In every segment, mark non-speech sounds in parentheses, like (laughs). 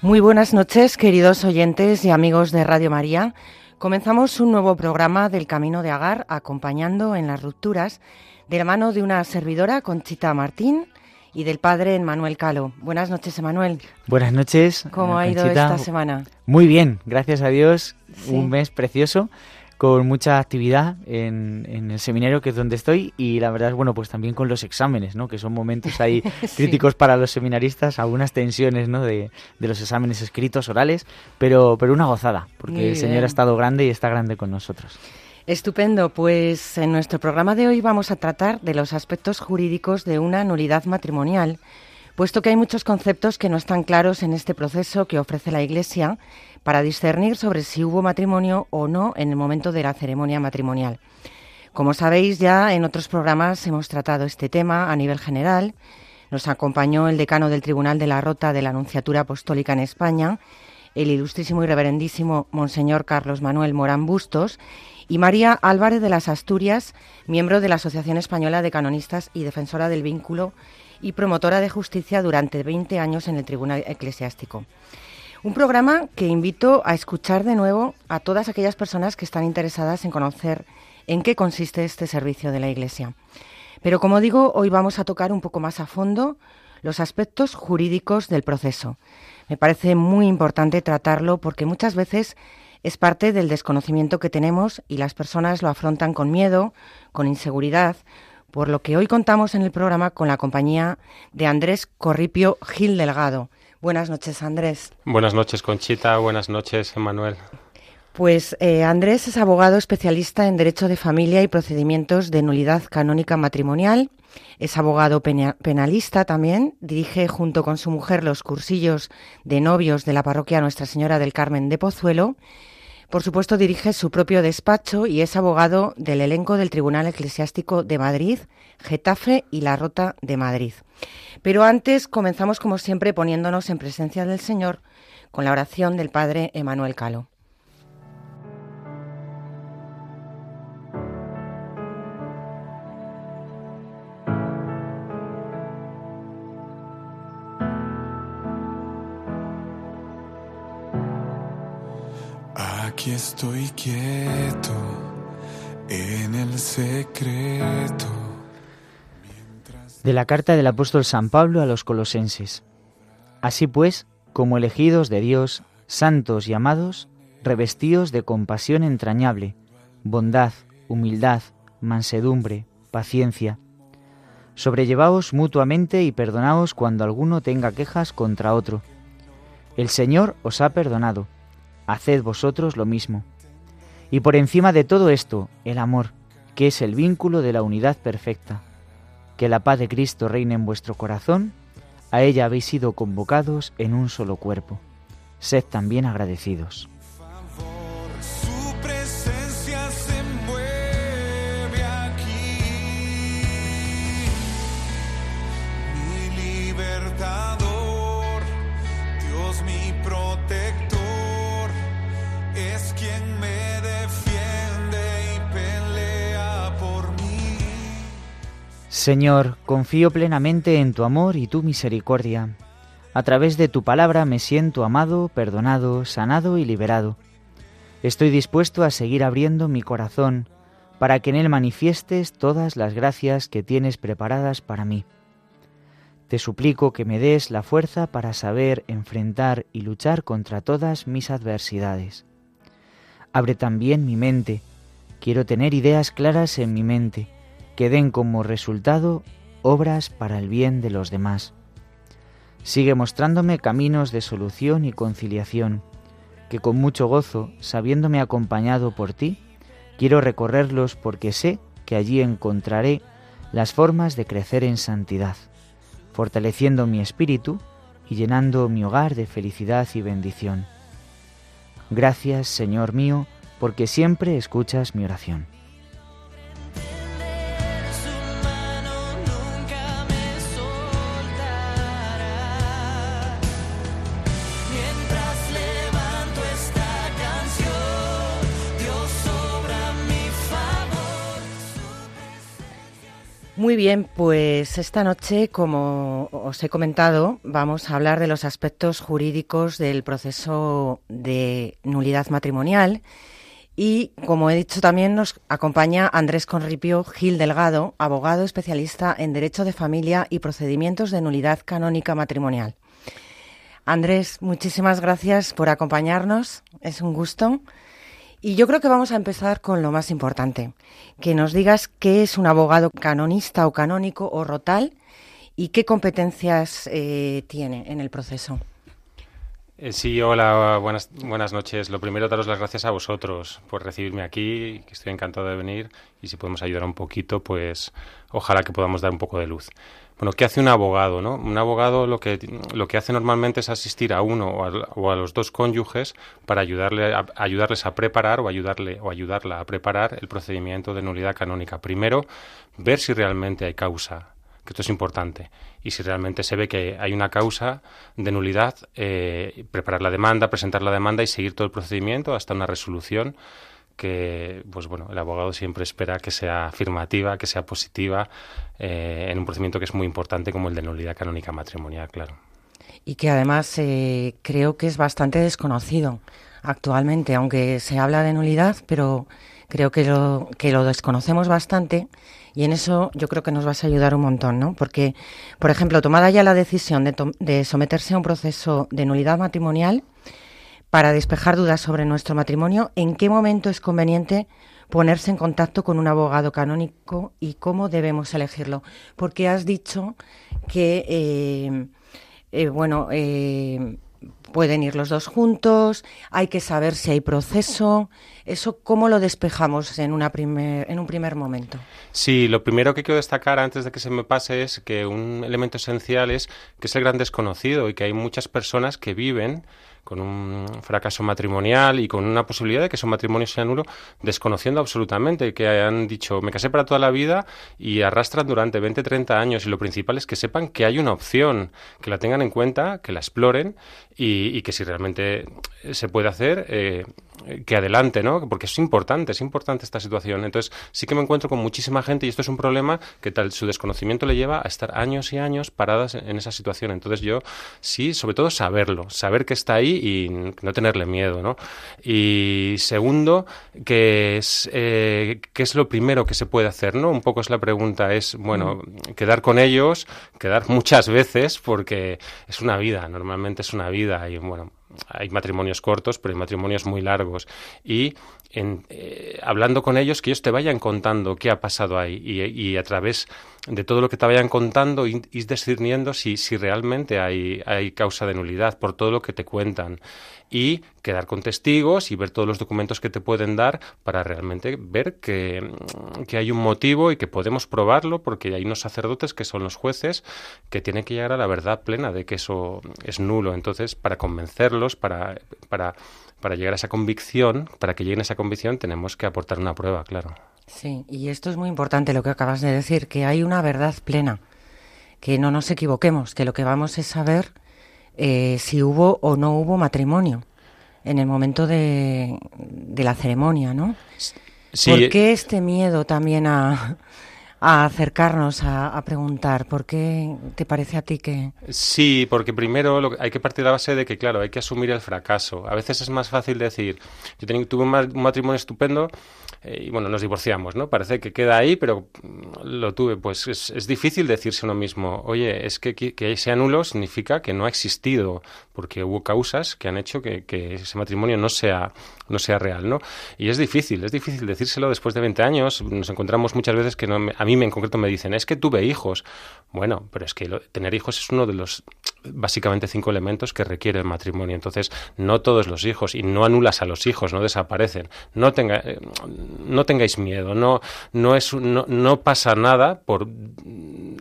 Muy buenas noches, queridos oyentes y amigos de Radio María. Comenzamos un nuevo programa del Camino de Agar, acompañando en las rupturas, de la mano de una servidora, Conchita Martín, y del padre Manuel Calo. Buenas noches, Emanuel. Buenas noches. ¿Cómo ha ido esta semana? Muy bien, gracias a Dios. Sí. Un mes precioso, con mucha actividad en, en el seminario, que es donde estoy, y la verdad es, bueno, pues también con los exámenes, ¿no? Que son momentos ahí (laughs) Sí. críticos para los seminaristas, algunas tensiones, ¿no? De, de los exámenes escritos, orales, pero, pero una gozada, porque el Señor ha estado grande y está grande con nosotros. Estupendo, pues en nuestro programa de hoy vamos a tratar de los aspectos jurídicos de una nulidad matrimonial, puesto que hay muchos conceptos que no están claros en este proceso que ofrece la Iglesia para discernir sobre si hubo matrimonio o no en el momento de la ceremonia matrimonial. Como sabéis, ya en otros programas hemos tratado este tema a nivel general. Nos acompañó el decano del Tribunal de la Rota de la Anunciatura Apostólica en España, el ilustrísimo y reverendísimo Monseñor Carlos Manuel Morán Bustos, y María Álvarez de las Asturias, miembro de la Asociación Española de Canonistas y defensora del vínculo y promotora de justicia durante 20 años en el Tribunal Eclesiástico. Un programa que invito a escuchar de nuevo a todas aquellas personas que están interesadas en conocer en qué consiste este servicio de la Iglesia. Pero como digo, hoy vamos a tocar un poco más a fondo los aspectos jurídicos del proceso. Me parece muy importante tratarlo porque muchas veces es parte del desconocimiento que tenemos y las personas lo afrontan con miedo, con inseguridad, por lo que hoy contamos en el programa con la compañía de Andrés Corripio Gil Delgado. Buenas noches, Andrés. Buenas noches, Conchita. Buenas noches, Emanuel. Pues eh, Andrés es abogado especialista en Derecho de Familia y Procedimientos de Nulidad Canónica Matrimonial. Es abogado pena- penalista también. Dirige junto con su mujer los cursillos de novios de la parroquia Nuestra Señora del Carmen de Pozuelo. Por supuesto, dirige su propio despacho y es abogado del elenco del Tribunal Eclesiástico de Madrid, Getafe y La Rota de Madrid. Pero antes comenzamos, como siempre, poniéndonos en presencia del Señor con la oración del Padre Emanuel Calo. Aquí estoy quieto en el secreto. De la carta del apóstol San Pablo a los colosenses. Así pues, como elegidos de Dios, santos y amados, revestidos de compasión entrañable, bondad, humildad, mansedumbre, paciencia. Sobrellevaos mutuamente y perdonaos cuando alguno tenga quejas contra otro. El Señor os ha perdonado, haced vosotros lo mismo. Y por encima de todo esto, el amor, que es el vínculo de la unidad perfecta. Que la paz de Cristo reine en vuestro corazón, a ella habéis sido convocados en un solo cuerpo. Sed también agradecidos. Señor, confío plenamente en tu amor y tu misericordia. A través de tu palabra me siento amado, perdonado, sanado y liberado. Estoy dispuesto a seguir abriendo mi corazón para que en él manifiestes todas las gracias que tienes preparadas para mí. Te suplico que me des la fuerza para saber enfrentar y luchar contra todas mis adversidades. Abre también mi mente. Quiero tener ideas claras en mi mente que den como resultado obras para el bien de los demás. Sigue mostrándome caminos de solución y conciliación, que con mucho gozo, sabiéndome acompañado por ti, quiero recorrerlos porque sé que allí encontraré las formas de crecer en santidad, fortaleciendo mi espíritu y llenando mi hogar de felicidad y bendición. Gracias, Señor mío, porque siempre escuchas mi oración. Muy bien, pues esta noche, como os he comentado, vamos a hablar de los aspectos jurídicos del proceso de nulidad matrimonial. Y como he dicho, también nos acompaña Andrés Conripio Gil Delgado, abogado especialista en Derecho de Familia y Procedimientos de Nulidad Canónica Matrimonial. Andrés, muchísimas gracias por acompañarnos. Es un gusto. Y yo creo que vamos a empezar con lo más importante, que nos digas qué es un abogado canonista o canónico o rotal y qué competencias eh, tiene en el proceso. Eh, sí, hola, buenas, buenas noches. Lo primero, daros las gracias a vosotros por recibirme aquí, que estoy encantado de venir y si podemos ayudar un poquito, pues ojalá que podamos dar un poco de luz. Bueno, ¿qué hace un abogado? ¿no? Un abogado lo que, lo que hace normalmente es asistir a uno o a, los dos cónyuges para ayudarle ayudarles a preparar o, ayudarle, o ayudarla a preparar el procedimiento de nulidad canónica. Primero, ver si realmente hay causa, que esto es importante. Y si realmente se ve que hay una causa de nulidad, eh, preparar la demanda, presentar la demanda y seguir todo el procedimiento hasta una resolución que pues bueno el abogado siempre espera que sea afirmativa que sea positiva eh, en un procedimiento que es muy importante como el de nulidad canónica matrimonial claro y que además eh, creo que es bastante desconocido actualmente aunque se habla de nulidad pero creo que lo que lo desconocemos bastante y en eso yo creo que nos vas a ayudar un montón, ¿no? Porque, por ejemplo, tomada ya la decisión de, someterse a un proceso de nulidad matrimonial, para despejar dudas sobre nuestro matrimonio, ¿en qué momento es conveniente ponerse en contacto con un abogado canónico y cómo debemos elegirlo? Porque has dicho que, eh, eh, bueno, eh, pueden ir los dos juntos, hay que saber si hay proceso. ¿Eso cómo lo despejamos en, una primer, en un primer momento? Sí, lo primero que quiero destacar antes de que se me pase es que un elemento esencial es que es el gran desconocido y que hay muchas personas que viven con un fracaso matrimonial y con una posibilidad de que su matrimonio sea nulo, desconociendo absolutamente que hayan dicho, me casé para toda la vida y arrastran durante 20, 30 años. Y lo principal es que sepan que hay una opción, que la tengan en cuenta, que la exploren y, que si realmente se puede hacer, eh, que adelante, ¿no? Porque es importante, es importante esta situación. Entonces, sí que me encuentro con muchísima gente y esto es un problema que tal su desconocimiento le lleva a estar años y años paradas en esa situación. Entonces, yo sí, sobre todo saberlo, saber que está ahí y no tenerle miedo, ¿no? Y segundo, que es eh, qué es lo primero que se puede hacer, ¿no? Un poco es la pregunta, es bueno, mm. quedar con ellos, quedar muchas veces porque es una vida, normalmente es una vida y bueno, hay matrimonios cortos, pero hay matrimonios muy largos. Y en, eh, hablando con ellos, que ellos te vayan contando qué ha pasado ahí y, a través de todo lo que te vayan contando, ir, discerniendo si, si realmente hay, hay causa de nulidad por todo lo que te cuentan y quedar con testigos y ver todos los documentos que te pueden dar para realmente ver que, hay un motivo y que podemos probarlo porque hay unos sacerdotes que son los jueces que tienen que llegar a la verdad plena de que eso es nulo. Entonces, para convencerlos, para, para, para llegar a esa convicción, para que lleguen a esa convicción, tenemos que aportar una prueba, claro. Sí, y esto es muy importante lo que acabas de decir, que hay una verdad plena, que no nos equivoquemos, que lo que vamos es saber eh, si hubo o no hubo matrimonio en el momento de, de la ceremonia, ¿no? Sí. ¿Por qué este miedo también a, a acercarnos a, preguntar? ¿Por qué te parece a ti que...? Sí, porque primero lo, hay que partir de la base de que, claro, hay que asumir el fracaso. A veces es más fácil decir, yo tuve un matrimonio estupendo, eh, y bueno, nos divorciamos, ¿no? Parece que queda ahí, pero mm, lo tuve. Pues es, difícil decirse uno mismo, oye, es que, que, sea nulo significa que no ha existido, porque hubo causas que han hecho que, ese matrimonio no sea, no sea real, ¿no? Y es difícil, es difícil decírselo después de 20 años. Nos encontramos muchas veces que no, a mí en concreto me dicen, es que tuve hijos. Bueno, pero es que tener hijos es uno de los básicamente cinco elementos que requiere el matrimonio. Entonces, no todos los hijos, y no anulas a los hijos, no desaparecen. No tenga, eh, no tengáis miedo, no, no, es, no, no pasa nada por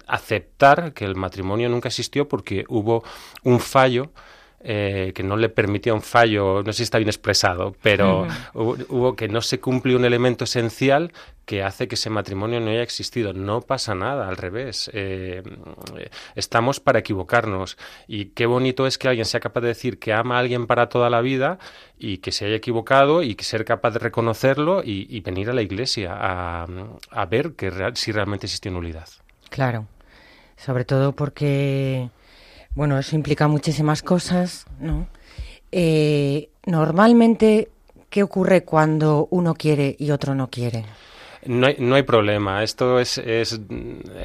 aceptar que el matrimonio nunca existió porque hubo un fallo eh, que no le permitía un fallo, no sé si está bien expresado, pero hubo, que no se cumplió un elemento esencial que hace que ese matrimonio no haya existido. No pasa nada, al revés. Eh, estamos para equivocarnos. Y qué bonito es que alguien sea capaz de decir que ama a alguien para toda la vida y que se haya equivocado y que ser capaz de reconocerlo y, venir a la iglesia a, ver que si realmente existe nulidad. Claro, sobre todo porque bueno, eso implica muchísimas cosas, ¿no? Eh, normalmente, ¿qué ocurre cuando uno quiere y otro no quiere? No hay, no hay problema. Esto es, es,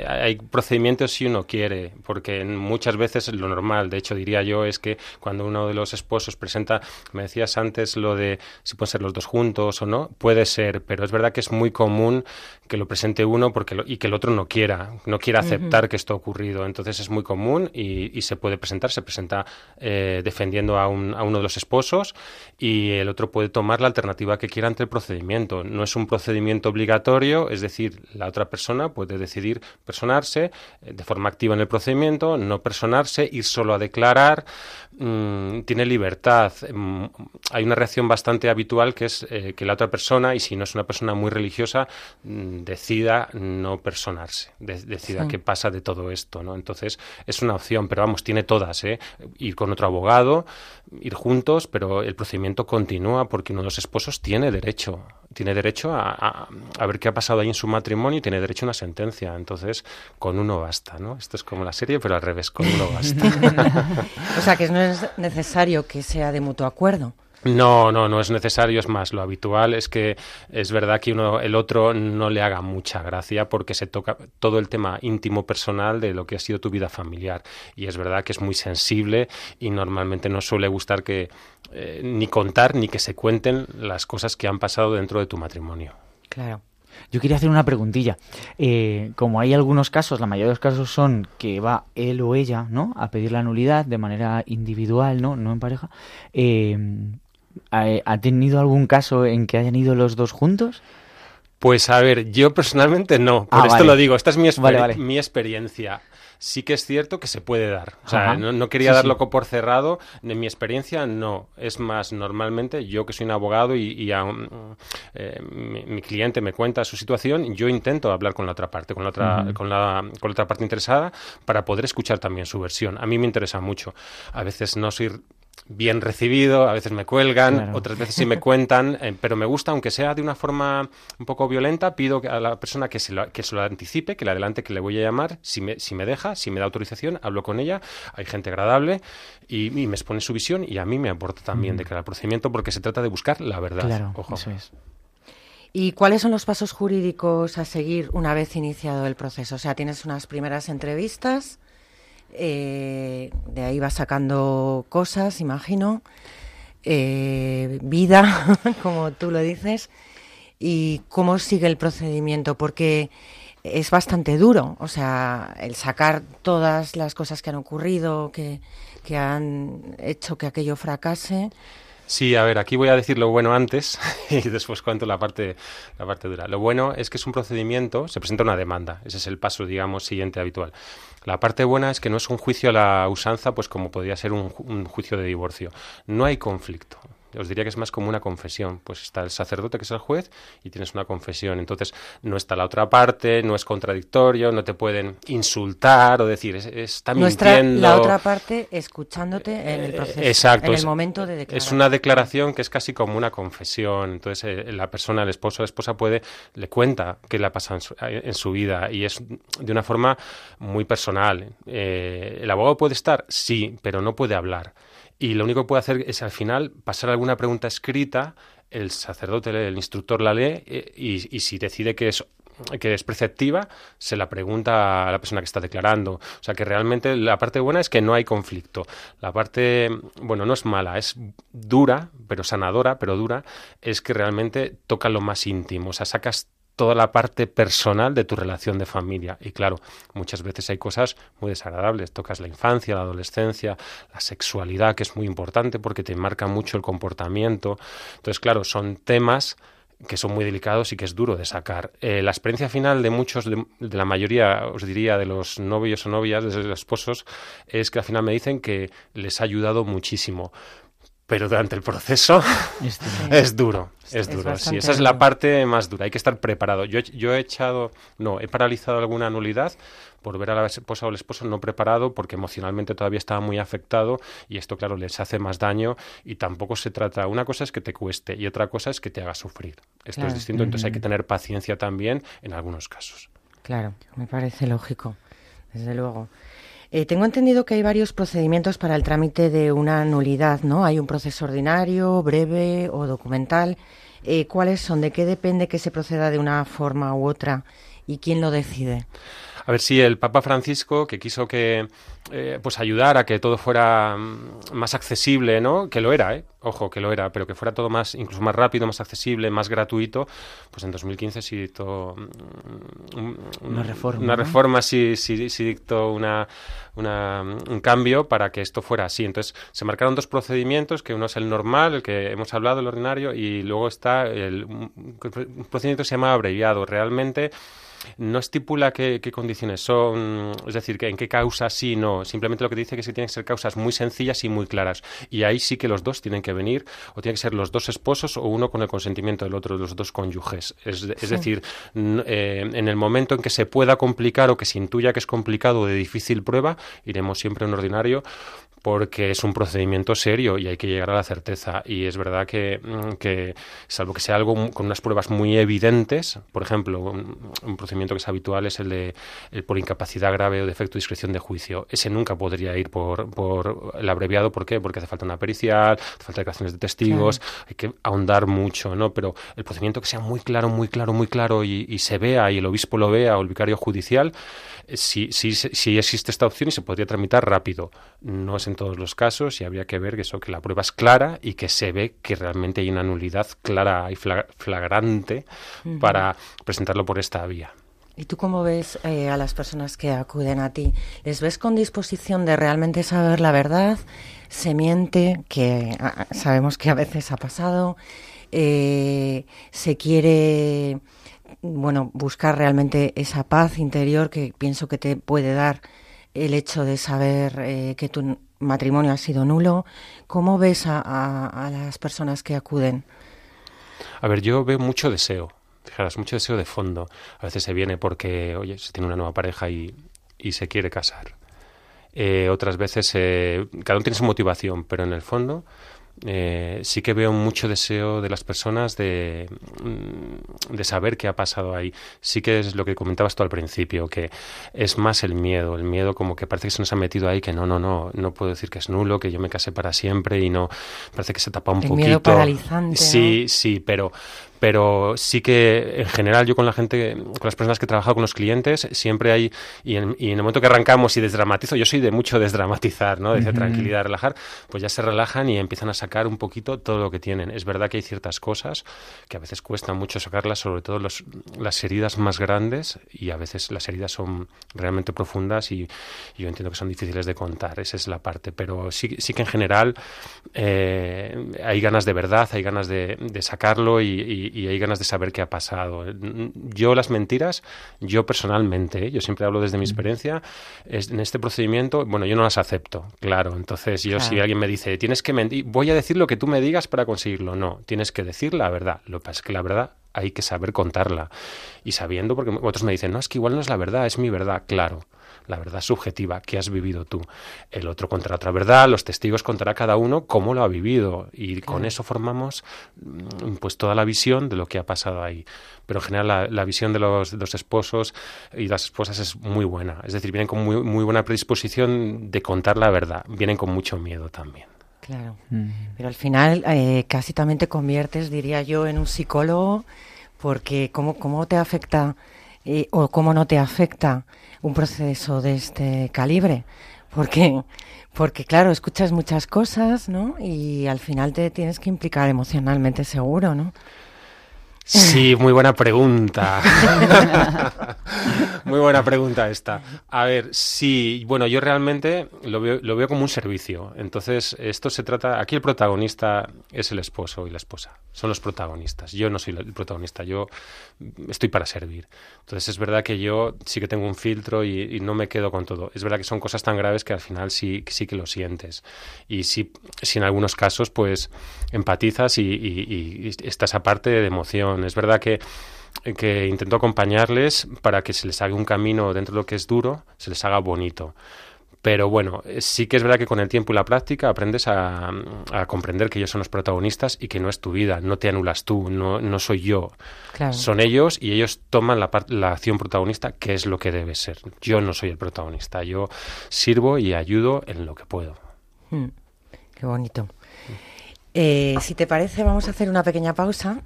Hay procedimientos si uno quiere, porque muchas veces lo normal, de hecho, diría yo, es que cuando uno de los esposos presenta. Me decías antes lo de si pueden ser los dos juntos o no. Puede ser, pero es verdad que es muy común que lo presente uno porque y que el otro no quiera, no quiera aceptar que esto ha ocurrido. Entonces es muy común y, y se puede presentar. Se presenta eh, defendiendo a, un, a uno de los esposos y el otro puede tomar la alternativa que quiera ante el procedimiento. No es un procedimiento obligatorio es decir, la otra persona puede decidir personarse eh, de forma activa en el procedimiento, no personarse, ir solo a declarar, mm, tiene libertad. Mm, hay una reacción bastante habitual que es eh, que la otra persona, y si no es una persona muy religiosa, mm, decida no personarse, decida qué pasa de todo esto. ¿no? Entonces, es una opción, pero vamos, tiene todas. ¿eh? Ir con otro abogado, ir juntos, pero el procedimiento continúa porque uno de los esposos tiene derecho, tiene derecho a, a ver qué ha pasado ahí en su matrimonio y tiene derecho a una sentencia. Entonces, con uno basta, ¿no? Esto es como la serie, pero al revés, con uno basta. (laughs) (laughs) o sea, que no es necesario que sea de mutuo acuerdo. No, no, no es necesario, es más, lo habitual es que es verdad que uno, el otro no le haga mucha gracia porque se toca todo el tema íntimo personal de lo que ha sido tu vida familiar y es verdad que es muy sensible y normalmente no suele gustar que eh, ni contar ni que se cuenten las cosas que han pasado dentro de tu matrimonio. Claro. Yo quería hacer una preguntilla. Eh, como hay algunos casos, la mayoría de los casos son que va él o ella, ¿no? A pedir la nulidad de manera individual, ¿no? No en pareja. Eh, ¿Ha tenido algún caso en que hayan ido los dos juntos? Pues a ver, yo personalmente no. Por ah, esto lo digo. Esta es mi, mi experiencia sí que es cierto que se puede dar. O sea, no, quería dar loco por cerrado. En mi experiencia, no. Es más, normalmente, yo que soy un abogado y, eh, mi, cliente me cuenta su situación, yo intento hablar con la otra parte, con la otra, con, la, con la otra parte interesada, para poder escuchar también su versión. A mí me interesa mucho. A veces no soy bien recibido, a veces me cuelgan, otras veces sí me cuentan, eh, pero me gusta, aunque sea de una forma un poco violenta, pido a la persona que se lo, que se lo anticipe, que le adelante que le voy a llamar, si me, si me deja, si me da autorización, hablo con ella, hay gente agradable y, me expone su visión y a mí me aporta también de cara al procedimiento porque se trata de buscar la verdad. Claro, eso es. ¿Y cuáles son los pasos jurídicos a seguir una vez iniciado el proceso? O sea, tienes unas primeras entrevistas eh, de ahí va sacando cosas, imagino, eh, vida, (laughs) como tú lo dices, y cómo sigue el procedimiento, porque es bastante duro, o sea, el sacar todas las cosas que han ocurrido, que, que han hecho que aquello fracase. Sí, a ver, aquí voy a decir lo bueno antes (laughs) y después cuento la parte, la parte dura. Lo bueno es que es un procedimiento, se presenta una demanda, ese es el paso, digamos, siguiente habitual. La parte buena es que no es un juicio a la usanza, pues como podría ser un, un juicio de divorcio. No hay conflicto os diría que es más como una confesión. Pues está el sacerdote, que es el juez, y tienes una confesión. Entonces, no está la otra parte, no es contradictorio, no te pueden insultar o decir, está mintiendo. la otra parte escuchándote en el proceso. Exacto. En el momento de declarar. Es una declaración que es casi como una confesión. Entonces, eh, la persona, el esposo o la esposa puede, le cuenta qué le ha pasado en su, vida y es de una forma muy personal. Eh, ¿El abogado puede estar? Sí, pero no puede hablar y lo único que puede hacer es al final pasar alguna pregunta escrita, el sacerdote, el instructor la lee eh, y, si decide que es que es preceptiva, se la pregunta a la persona que está declarando. O sea que realmente la parte buena es que no hay conflicto. La parte, bueno, no es mala, es dura, pero sanadora, pero dura, es que realmente toca lo más íntimo. O sea, sacas toda la parte personal de tu relación de familia. Y claro, muchas veces hay cosas muy desagradables. Tocas la infancia, la adolescencia, la sexualidad, que es muy importante porque te marca mucho el comportamiento. Entonces, claro, son temas que son muy delicados y que es duro de sacar. Eh, la experiencia final de muchos, de, la mayoría, os diría, de los novios o novias, de los esposos, es que al final me dicen que les ha ayudado muchísimo pero durante el proceso (laughs) es duro, es duro. Sí, esa es la parte más dura. Hay que estar preparado. Yo, yo he echado, no, he paralizado alguna nulidad por ver a la esposa o el esposo no preparado porque emocionalmente todavía estaba muy afectado y esto, claro, les hace más daño y tampoco se trata. Una cosa es que te cueste y otra cosa es que te haga sufrir. Esto es distinto, entonces hay que tener paciencia también en algunos casos. Claro, me parece lógico, desde luego. Eh, tengo entendido que hay varios procedimientos para el trámite de una nulidad, ¿no? Hay un proceso ordinario, breve o documental. Eh, ¿Cuáles son? ¿De qué depende que se proceda de una forma u otra? ¿Y quién lo decide? A ver si el Papa Francisco, que quiso que eh, pues ayudar a que todo fuera mm, más accesible, ¿no? Que lo era, ¿eh? Ojo, que lo era, pero que fuera todo más, incluso más rápido, más accesible, más gratuito, pues en 2015 sí dictó mm, una reforma. Una reforma sí, sí, sí dictó una, una, un cambio para que esto fuera así. Entonces se marcaron dos procedimientos, que uno es el normal, el que hemos hablado, el ordinario, y luego está el, un procedimiento que se llama abreviado. Realmente no estipula qué, condiciones son, es decir, que en qué causas sí, no. Simplemente lo que dice es que tienen que ser causas muy sencillas y muy claras. Y ahí sí que los dos tienen que venir, o tienen que ser los dos esposos o uno con el consentimiento del otro, de los dos cónyuges. Es, decir, eh, en el momento en que se pueda complicar o que se intuya que es complicado o de difícil prueba, iremos siempre en ordinario porque es un procedimiento serio y hay que llegar a la certeza. Y es verdad que, mm, que salvo que sea algo con unas pruebas muy evidentes, por ejemplo, un, procedimiento que es habitual es el de por incapacidad grave o defecto de discreción de juicio. Ese nunca podría ir por, por el abreviado. ¿Por qué? Porque hace falta una pericial, hace falta declaraciones de testigos, hay que ahondar mucho, ¿no? Pero el procedimiento que sea muy claro, muy claro, muy claro y, y se vea y el obispo lo vea o el vicario judicial, sí, sí, sí existe esta opción y se podría tramitar rápido. No es en todos los casos y habría que ver que eso, que la prueba es clara y que se ve que realmente hay una nulidad clara y flagrante para presentarlo por esta vía. ¿Y tú cómo ves eh, a las personas que acuden a ti? ¿Les ves con disposición de realmente saber la verdad? ¿Se miente? Que sabemos que a veces ha pasado. Eh, ¿Se quiere bueno, buscar realmente esa paz interior que pienso que te puede dar el hecho de saber eh, que tu matrimonio ha sido nulo. ¿Cómo ves a, las personas que acuden? A ver, yo veo mucho deseo, fijaros, mucho deseo de fondo. A veces se viene porque, oye, se tiene una nueva pareja y, y se quiere casar. Eh, otras veces, eh, cada uno tiene su motivación, pero en el fondo eh, sí que veo mucho deseo de las personas de, mm, de saber qué ha pasado ahí. Sí que es lo que comentabas tú al principio, que es más el miedo, el miedo como que parece que se nos ha metido ahí, que no, no, no, no puedo decir que es nulo, que yo me casé para siempre y no, parece que se tapa un el poquito. Miedo paralizante. Sí, sí, pero pero sí que en general yo con la gente, con las personas que he trabajado con los clientes, siempre hay, y en, y en el momento que arrancamos y desdramatizo, yo soy de mucho desdramatizar, ¿no? De tranquilidad, relajar, pues ya se relajan y empiezan a sacar un poquito todo lo que tienen. Es verdad que hay ciertas cosas que a veces cuesta mucho sacarlas, sobre todo los, las heridas más grandes, y a veces las heridas son realmente profundas y, yo entiendo que son difíciles de contar, esa es la parte, pero sí, sí que en general eh, hay ganas de verdad, hay ganas de, de sacarlo y y hay ganas de saber qué ha pasado. Yo las mentiras, yo personalmente, ¿eh? yo siempre hablo desde mi experiencia, en este procedimiento, bueno, yo no las acepto, claro. Entonces, yo si alguien me dice, tienes que mentir, voy a decir lo que tú me digas para conseguirlo. No, tienes que decir la verdad. Lo que pasa es que la verdad hay que saber contarla. Y sabiendo, porque otros me dicen, no, es que igual no es la verdad, es mi verdad, claro la verdad subjetiva que has vivido tú. El otro contra otra verdad, los testigos contará cada uno cómo lo ha vivido y con eso formamos mm, pues toda la visión de lo que ha pasado ahí. Pero en general la, visión de los, esposos y las esposas es muy buena, es decir, vienen con muy, muy buena predisposición de contar la verdad, vienen con mucho miedo también. Claro, mm. pero al final eh, casi también te conviertes, diría yo, en un psicólogo porque cómo, cómo te afecta eh, o cómo no te afecta un proceso de este calibre, porque, porque claro, escuchas muchas cosas, ¿no? Y al final te tienes que implicar emocionalmente seguro, ¿no? Sí, (laughs) muy buena pregunta. (laughs) muy buena pregunta esta. A ver, sí, bueno, yo realmente lo veo, lo veo como un servicio. Entonces, esto se trata, aquí el protagonista es el esposo y la esposa. Son los protagonistas. Yo no soy el protagonista, yo estoy para servir. Entonces, es verdad que yo sí que tengo un filtro y, no me quedo con todo. Es verdad que son cosas tan graves que al final sí, sí que lo sientes. Y sí, sí en algunos casos, pues empatizas y, y, y estás aparte de emoción. Es verdad que que intento acompañarles para que se les haga un camino dentro de lo que es duro, se les haga bonito. Pero bueno, sí que es verdad que con el tiempo y la práctica aprendes a, comprender que ellos son los protagonistas y que no es tu vida, no te anulas tú, no, no soy yo. Son ellos y ellos toman la, la acción protagonista, que es lo que debe ser. Yo no soy el protagonista, yo sirvo y ayudo en lo que puedo. Hmm, qué bonito. Eh, si te parece, vamos a hacer una pequeña pausa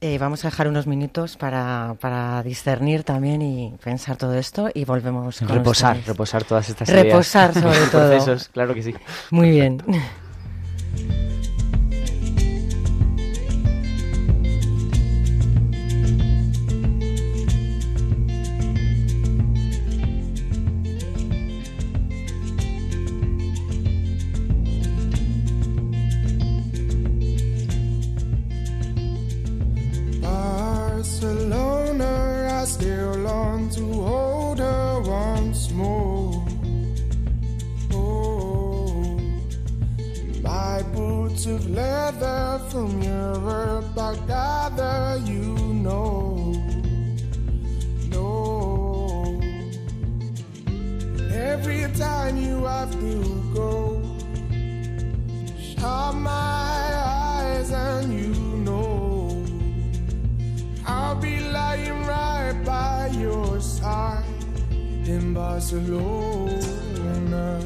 eh, vamos a dejar unos minutos para, para, discernir también y pensar todo esto y volvemos con reposar, reposar todas estas reposar sobre (laughs) todo. Procesos, claro que sí. Muy bien. still long to hold her once more. Oh, my boots of leather from Europe, I gather you know. Barcelona.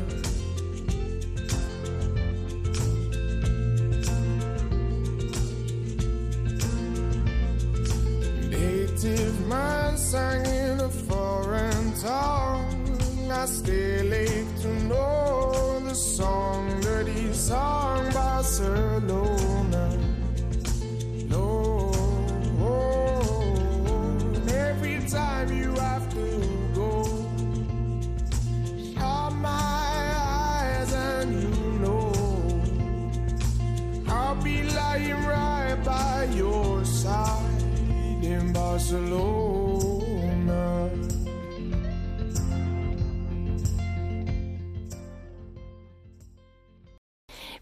Native man sang in a foreign tongue. I still ache to know the song that he sung, Barcelona.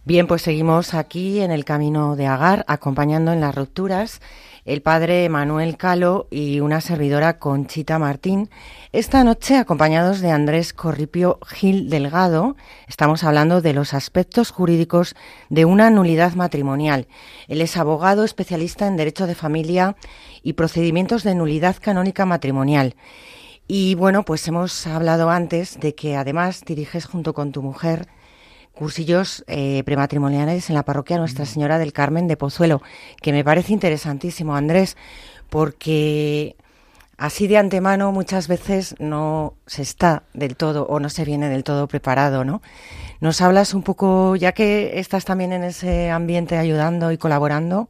Bien, pues seguimos aquí en el camino de Agar, acompañando en las rupturas el padre Manuel Calo y una servidora Conchita Martín. Esta noche, acompañados de Andrés Corripio Gil Delgado, estamos hablando de los aspectos jurídicos de una nulidad matrimonial. Él es abogado especialista en derecho de familia y procedimientos de nulidad canónica matrimonial. Y bueno, pues hemos hablado antes de que además diriges junto con tu mujer cursillos eh, prematrimoniales en la parroquia Nuestra Señora del Carmen de Pozuelo, que me parece interesantísimo, Andrés, porque así de antemano muchas veces no se está del todo o no se viene del todo preparado, ¿no? Nos hablas un poco, ya que estás también en ese ambiente ayudando y colaborando,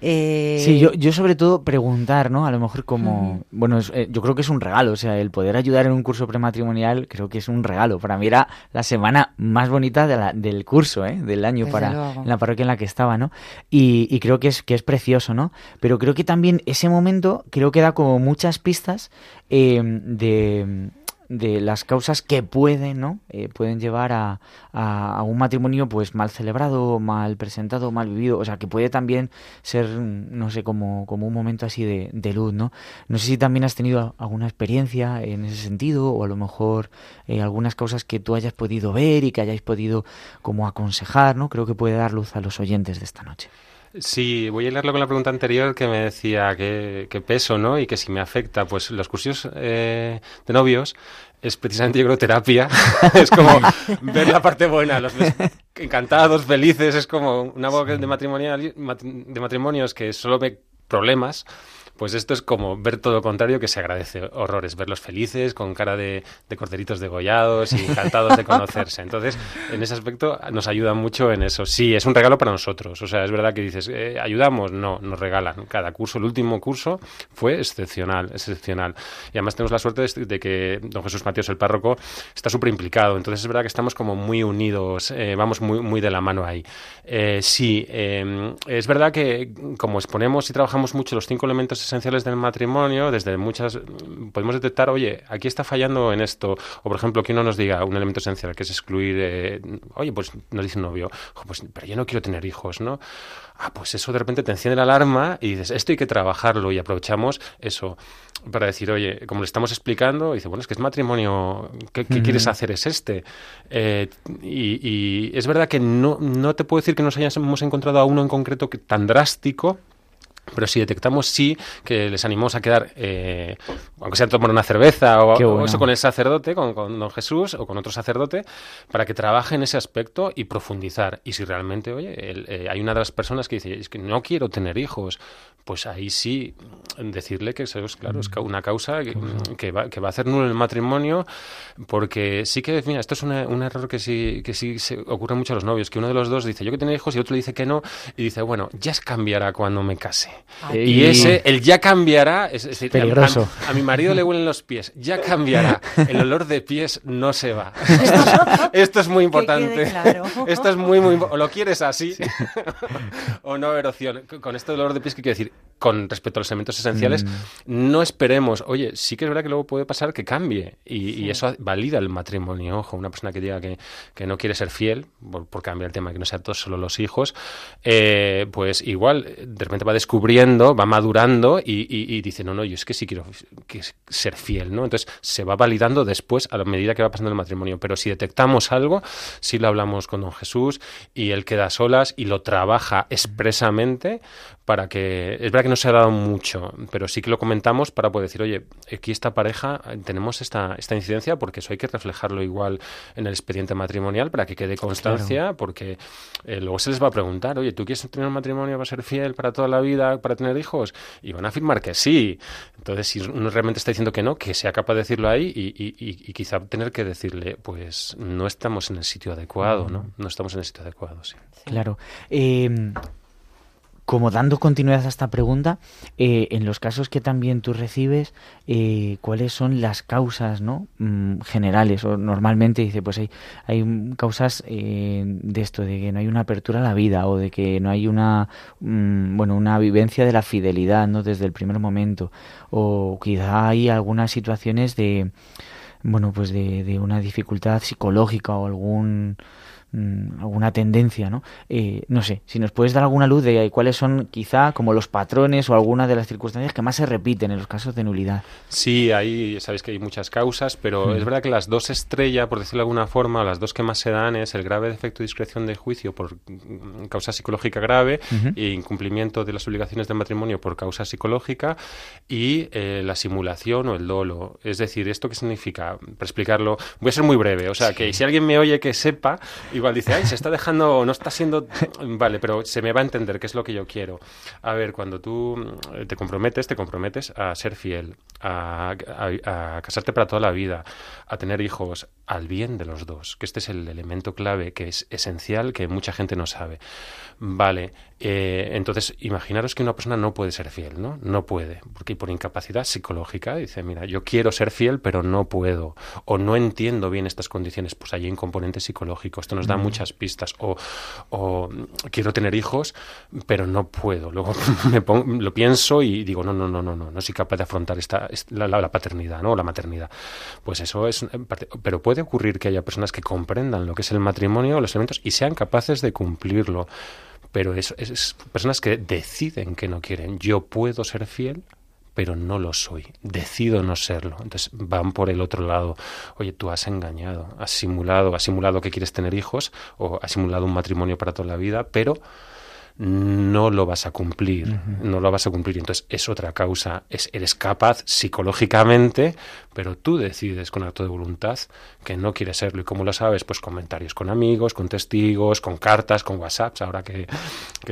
eh... Sí, yo, yo sobre todo preguntar, ¿no? A lo mejor como, bueno, eh, yo creo que es un regalo, o sea, el poder ayudar en un curso prematrimonial creo que es un regalo. Para mí era la semana más bonita de la, del curso, ¿eh? Del año para en la parroquia en la que estaba, ¿no? Y, y, creo que es, que es precioso, ¿no? Pero creo que también ese momento creo que da como muchas pistas eh, de de las causas que pueden, ¿no? Eh, pueden llevar a, a, un matrimonio pues mal celebrado, mal presentado, mal vivido. O sea, que puede también ser, no sé, como, como un momento así de, de luz, ¿no? No sé si también has tenido alguna experiencia en ese sentido o a lo mejor eh, algunas causas que tú hayas podido ver y que hayáis podido como aconsejar, ¿no? Creo que puede dar luz a los oyentes de esta noche. Sí, voy a leerlo con la pregunta anterior que me decía qué, peso, ¿no? Y que si me afecta, pues los cursos eh, de novios es precisamente, yo creo, terapia. (laughs) es como ver la parte buena, los encantados, felices, es como una voz de, matrimonial, de matrimonios que solo ve problemas, Pues esto es como ver todo lo contrario que se agradece horrores, verlos felices, con cara de, de corderitos degollados y encantados de conocerse. Entonces, en ese aspecto nos ayuda mucho en eso. Sí, es un regalo para nosotros. O sea, es verdad que dices, eh, ¿ayudamos? No, nos regalan. Cada curso, el último curso, fue excepcional, excepcional. Y además tenemos la suerte de, que don Jesús Mateos, el párroco, está súper implicado. Entonces, es verdad que estamos como muy unidos, eh, vamos muy, muy de la mano ahí. Eh, sí, eh, es verdad que como exponemos y trabajamos mucho los cinco elementos esenciales del matrimonio, desde muchas podemos detectar, oye, aquí está fallando en esto, o por ejemplo, que uno nos diga un elemento esencial que es excluir, eh, oye, pues nos dice un novio, pues pero yo no quiero tener hijos, ¿no? Ah, pues eso de repente te enciende la alarma y dices, esto hay que trabajarlo y aprovechamos eso para decir, oye, como le estamos explicando, dice, bueno, es que es matrimonio, ¿qué, qué quieres hacer? Es este. Eh, y, y, es verdad que no, no te puedo decir que nos hayamos encontrado a uno en concreto que, tan drástico, pero si detectamos sí que les animamos a quedar, eh, aunque sea tomar una cerveza o, bueno. o, eso con el sacerdote, con, con, don Jesús o con otro sacerdote, para que trabaje en ese aspecto y profundizar. Y si realmente, oye, el, eh, hay una de las personas que dice, es que no quiero tener hijos, pues ahí sí decirle que eso es, claro, es una causa que, que, va, que va a hacer nulo el matrimonio, porque sí que, mira, esto es una, un error que sí, que sí se ocurre mucho a los novios, que uno de los dos dice, yo que tener hijos, y otro le dice que no, y dice, bueno, ya cambiará cuando me case. Eh, Y ese, el ya cambiará, es, es decir, Peligroso. A, a, mi marido le huelen los pies, ya cambiará. (laughs) El olor de pies no se va. (laughs) Esto, esto es muy importante. Claro. Esto es muy, muy O lo quieres así, sí. (laughs) o no haber opción. Con esto del olor de pies, ¿qué quiere decir? Con respecto a los elementos esenciales, mm. no esperemos, oye, sí que es verdad que luego puede pasar que cambie. Y, sí. y eso valida el matrimonio. Ojo, una persona que diga que, que no quiere ser fiel, por, por, cambiar el tema, que no sea todo solo los hijos, eh, pues igual de repente va va madurando y, dice, no, no, yo es que sí quiero ser fiel, ¿no? Entonces se va validando después a la medida que va pasando el matrimonio. Pero si detectamos algo, sí lo hablamos con don Jesús y él queda a solas y lo trabaja expresamente para que, es verdad que no se ha dado mucho, pero sí que lo comentamos para poder decir, oye, aquí esta pareja, tenemos esta, esta incidencia porque eso hay que reflejarlo igual en el expediente matrimonial para que quede constancia, claro. porque eh, luego se les va a preguntar, oye, ¿tú quieres tener un matrimonio para ser fiel para toda la vida, para tener hijos? Y van a afirmar que sí. Entonces, si uno realmente está diciendo que no, que sea capaz de decirlo ahí y, y, y, y quizá tener que decirle, pues no estamos en el sitio adecuado, ¿no? No estamos en el sitio adecuado, sí. Claro. Eh, como dando continuidad a esta pregunta, eh, en los casos que también tú recibes, eh, ¿cuáles son las causas ¿no? Mm, generales? O normalmente dice, pues hay, hay causas eh, de esto, de que no hay una apertura a la vida o de que no hay una, mm, bueno, una vivencia de la fidelidad ¿no? desde el primer momento. O quizá hay algunas situaciones de, bueno, pues de, de una dificultad psicológica o algún mmm, alguna tendencia, ¿no? Eh, no sé, si nos puedes dar alguna luz de cuáles son quizá como los patrones o alguna de las circunstancias que más se repiten en los casos de nulidad. Sí, ahí sabéis que hay muchas causas, pero mm. es verdad que las dos estrellas, por decirlo de alguna forma, las dos que más se dan es el grave defecto de discreción de juicio por causa psicológica grave uh -huh. e incumplimiento de las obligaciones del matrimonio por causa psicológica y eh, la simulación o el dolo. Es decir, ¿esto qué significa? Para explicarlo, voy a ser muy breve, o sea, sí. que si alguien me oye que sepa igual dice, ay, se está dejando, no está siendo, vale, pero se me va a entender qué es lo que yo quiero. A ver, cuando tú te comprometes, te comprometes a ser fiel, a casarte para toda la vida, a tener hijos, al bien de los dos, que este es el elemento clave, que es esencial, que mucha gente no sabe. Vale, eh, entonces imaginaros que una persona no puede ser fiel, ¿no? No puede, porque por incapacidad psicológica dice, mira, yo quiero ser fiel, pero no puedo, o no entiendo bien estas condiciones, pues hay un componente psicológico, esto nos da mm. muchas pistas, o, o, quiero tener hijos, pero no puedo, luego (laughs) me pongo, lo pienso y digo, no, no, no, no, no, no soy capaz de afrontar esta, la, la, la paternidad, ¿no? O la maternidad. Pues eso es, pero puede ocurrir que haya personas que comprendan lo que es el matrimonio, los elementos, y sean capaces de cumplirlo pero es, es, personas que deciden que no quieren. Yo puedo ser fiel, pero no lo soy. Decido no serlo. Entonces van por el otro lado. Oye, tú has engañado, has simulado, has simulado que quieres tener hijos o has simulado un matrimonio para toda la vida, pero no lo vas a cumplir, no lo vas a cumplir. Entonces es otra causa, es, eres capaz psicológicamente, pero tú decides con acto de voluntad que no quieres serlo. ¿Y cómo lo sabes? Pues comentarios con amigos, con testigos, con cartas, con WhatsApps, ahora que,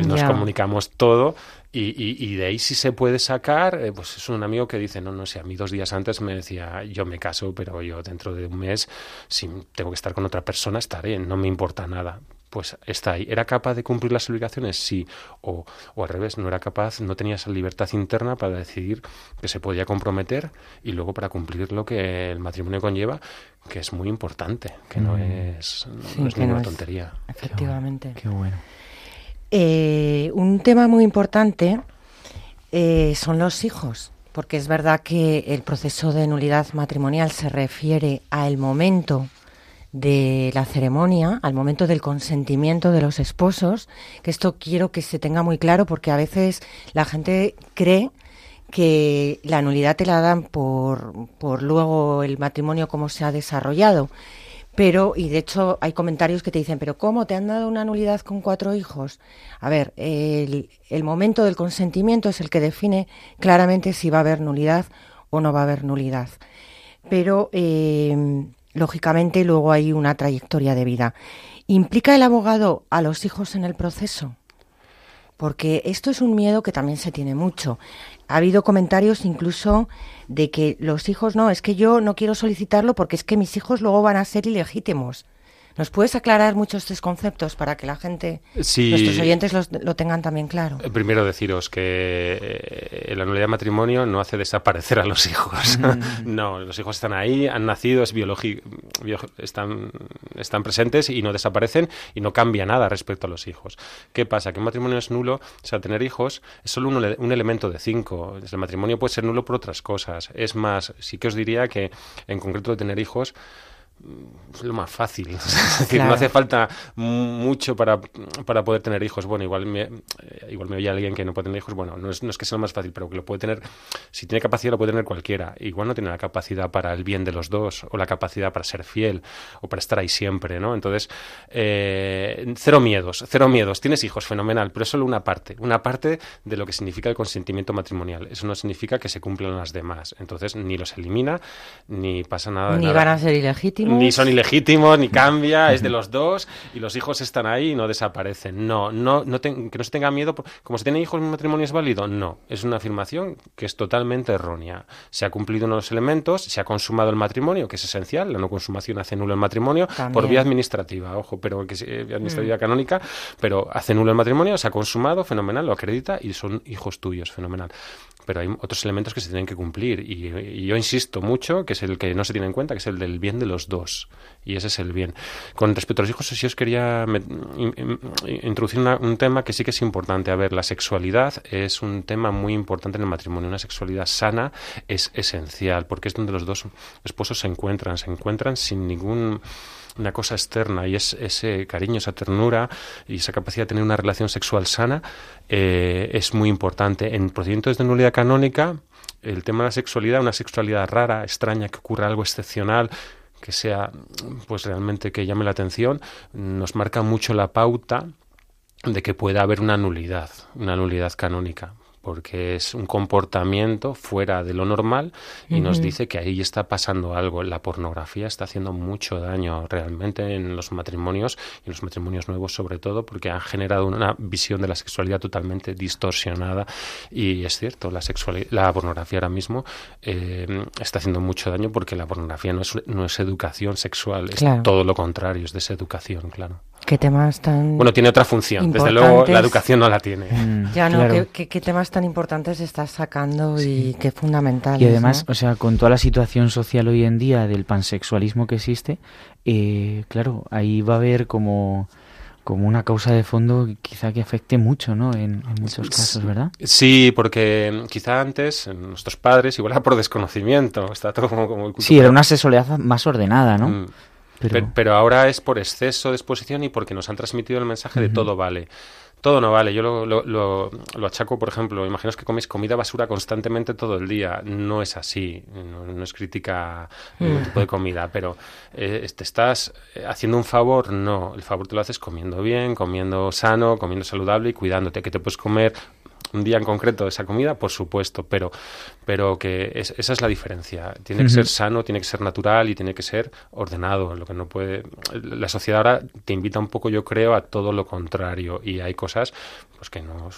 nos comunicamos todo. Y, de ahí si se puede sacar, eh, pues es un amigo que dice, no, no sé, a mí dos días antes me decía, yo me caso, pero yo dentro de un mes, si tengo que estar con otra persona, estaré, no me importa nada pues está ahí. ¿Era capaz de cumplir las obligaciones? Sí. O, o, al revés, no era capaz, no tenía esa libertad interna para decidir que se podía comprometer y luego para cumplir lo que el matrimonio conlleva, que es muy importante, que no mm. es, no es ninguna tontería. Efectivamente. Qué bueno. Eh, un tema muy importante eh, son los hijos, porque es verdad que el proceso de nulidad matrimonial se refiere al momento de la ceremonia, al momento del consentimiento de los esposos, que esto quiero que se tenga muy claro porque a veces la gente cree que la nulidad te la dan por, por luego el matrimonio como se ha desarrollado. Pero, y de hecho hay comentarios que te dicen, pero ¿cómo te han dado una nulidad con cuatro hijos? A ver, el, el momento del consentimiento es el que define claramente si va a haber nulidad o no va a haber nulidad. Pero eh, lógicamente luego hay una trayectoria de vida. ¿Implica el abogado a los hijos en el proceso? Porque esto es un miedo que también se tiene mucho. Ha habido comentarios incluso de que los hijos no, es que yo no quiero solicitarlo porque es que mis hijos luego van a ser ilegítimos. ¿Nos puedes aclarar muchos estos conceptos para que la gente, nuestros oyentes lo tengan también claro? Eh, primero deciros que eh, la nulidad de matrimonio no hace desaparecer a los hijos. Mm. (laughs) no, los hijos están ahí, han nacido, es biológico, están, están presentes y no desaparecen y no cambia nada respecto a los hijos. ¿Qué pasa? Que un matrimonio es nulo, o sea, tener hijos es solo un, un elemento de cinco. El matrimonio puede ser nulo por otras cosas. Es más, sí que os diría que en concreto de tener hijos, es lo más fácil. (laughs) Es decir, no hace falta mucho para, para, poder tener hijos. Bueno, igual me, eh, igual me oye alguien que no puede tener hijos. Bueno, no es, no es que sea lo más fácil, pero que lo puede tener. Si tiene capacidad, lo puede tener cualquiera. Igual no tiene la capacidad para el bien de los dos, o la capacidad para ser fiel, o para estar ahí siempre, ¿no? Entonces, eh, cero miedos, cero miedos. Tienes hijos, fenomenal, pero es solo una parte. Una parte de lo que significa el consentimiento matrimonial. Eso no significa que se cumplan las demás. Entonces, ni los elimina, ni pasa nada. Ni nada. van a ser ilegítimos ni son ilegítimos, ni cambia, es de los dos, y los hijos están ahí y no desaparecen. No, no, no que no se tenga miedo, como se tiene hijos, ¿mi matrimonio es válido? No, es una afirmación que es totalmente errónea. Se ha cumplido uno de los elementos, se ha consumado el matrimonio, que es esencial, la no consumación hace nulo el matrimonio, por vía administrativa, ojo, pero que es vía administrativa mm. canónica, pero hace nulo el matrimonio, se ha consumado, fenomenal, lo acredita y son hijos tuyos, fenomenal pero hay otros elementos que se tienen que cumplir y, yo insisto mucho que es el que no se tiene en cuenta que es el del bien de los dos y ese es el bien. Con respecto a los hijos sí os quería introducir un tema que sí que es importante. A ver la sexualidad es un tema muy importante en el matrimonio. Una sexualidad sana es esencial porque es donde los dos esposos se encuentran. Se encuentran sin ningún una cosa externa y es ese cariño, esa ternura y esa capacidad de tener una relación sexual sana eh, es muy importante. En procedimientos de nulidad canónica, el tema de la sexualidad, una sexualidad rara, extraña, que ocurra algo excepcional, que sea pues realmente que llame la atención, nos marca mucho la pauta de que pueda haber una nulidad, una nulidad canónica porque es un comportamiento fuera de lo normal y nos dice que ahí está pasando algo. La pornografía está haciendo mucho daño realmente en los matrimonios y en los matrimonios nuevos sobre todo porque ha generado una visión de la sexualidad totalmente distorsionada y es cierto, la, la pornografía ahora mismo eh, está haciendo mucho daño porque la pornografía no es, no es educación sexual, es todo lo contrario, es deseducación, claro. ¿Qué temas tan Bueno, tiene otra función. Desde luego, la educación no la tiene. Mm, ya no, ¿qué, temas tan importantes estás sacando y qué fundamentales? Y además, o sea, con toda la situación social hoy en día del pansexualismo que existe, eh, claro, ahí va a haber como como una causa de fondo quizá que afecte mucho, ¿no? En, muchos casos, ¿verdad? Sí, porque quizá antes nuestros padres, igual era por desconocimiento, está todo como... como sí, era una sexualidad más ordenada, ¿no? Mm. Pero... ahora es por exceso de exposición y porque nos han transmitido el mensaje de todo vale todo no vale. Yo lo, lo, lo, achaco, por ejemplo, imaginaos que coméis comida basura constantemente todo el día. No es así, no, es crítica ningún tipo de comida, pero eh, te estás haciendo un favor, no. El favor te lo haces comiendo bien, comiendo sano, comiendo saludable y cuidándote, que te puedes comer un día en concreto esa comida, por supuesto, pero, pero que esa es la diferencia. Tiene que ser sano, tiene que ser natural y tiene que ser ordenado. Lo que no puede. La sociedad ahora te invita un poco, yo creo, a todo lo contrario. Y hay cosas pues que no,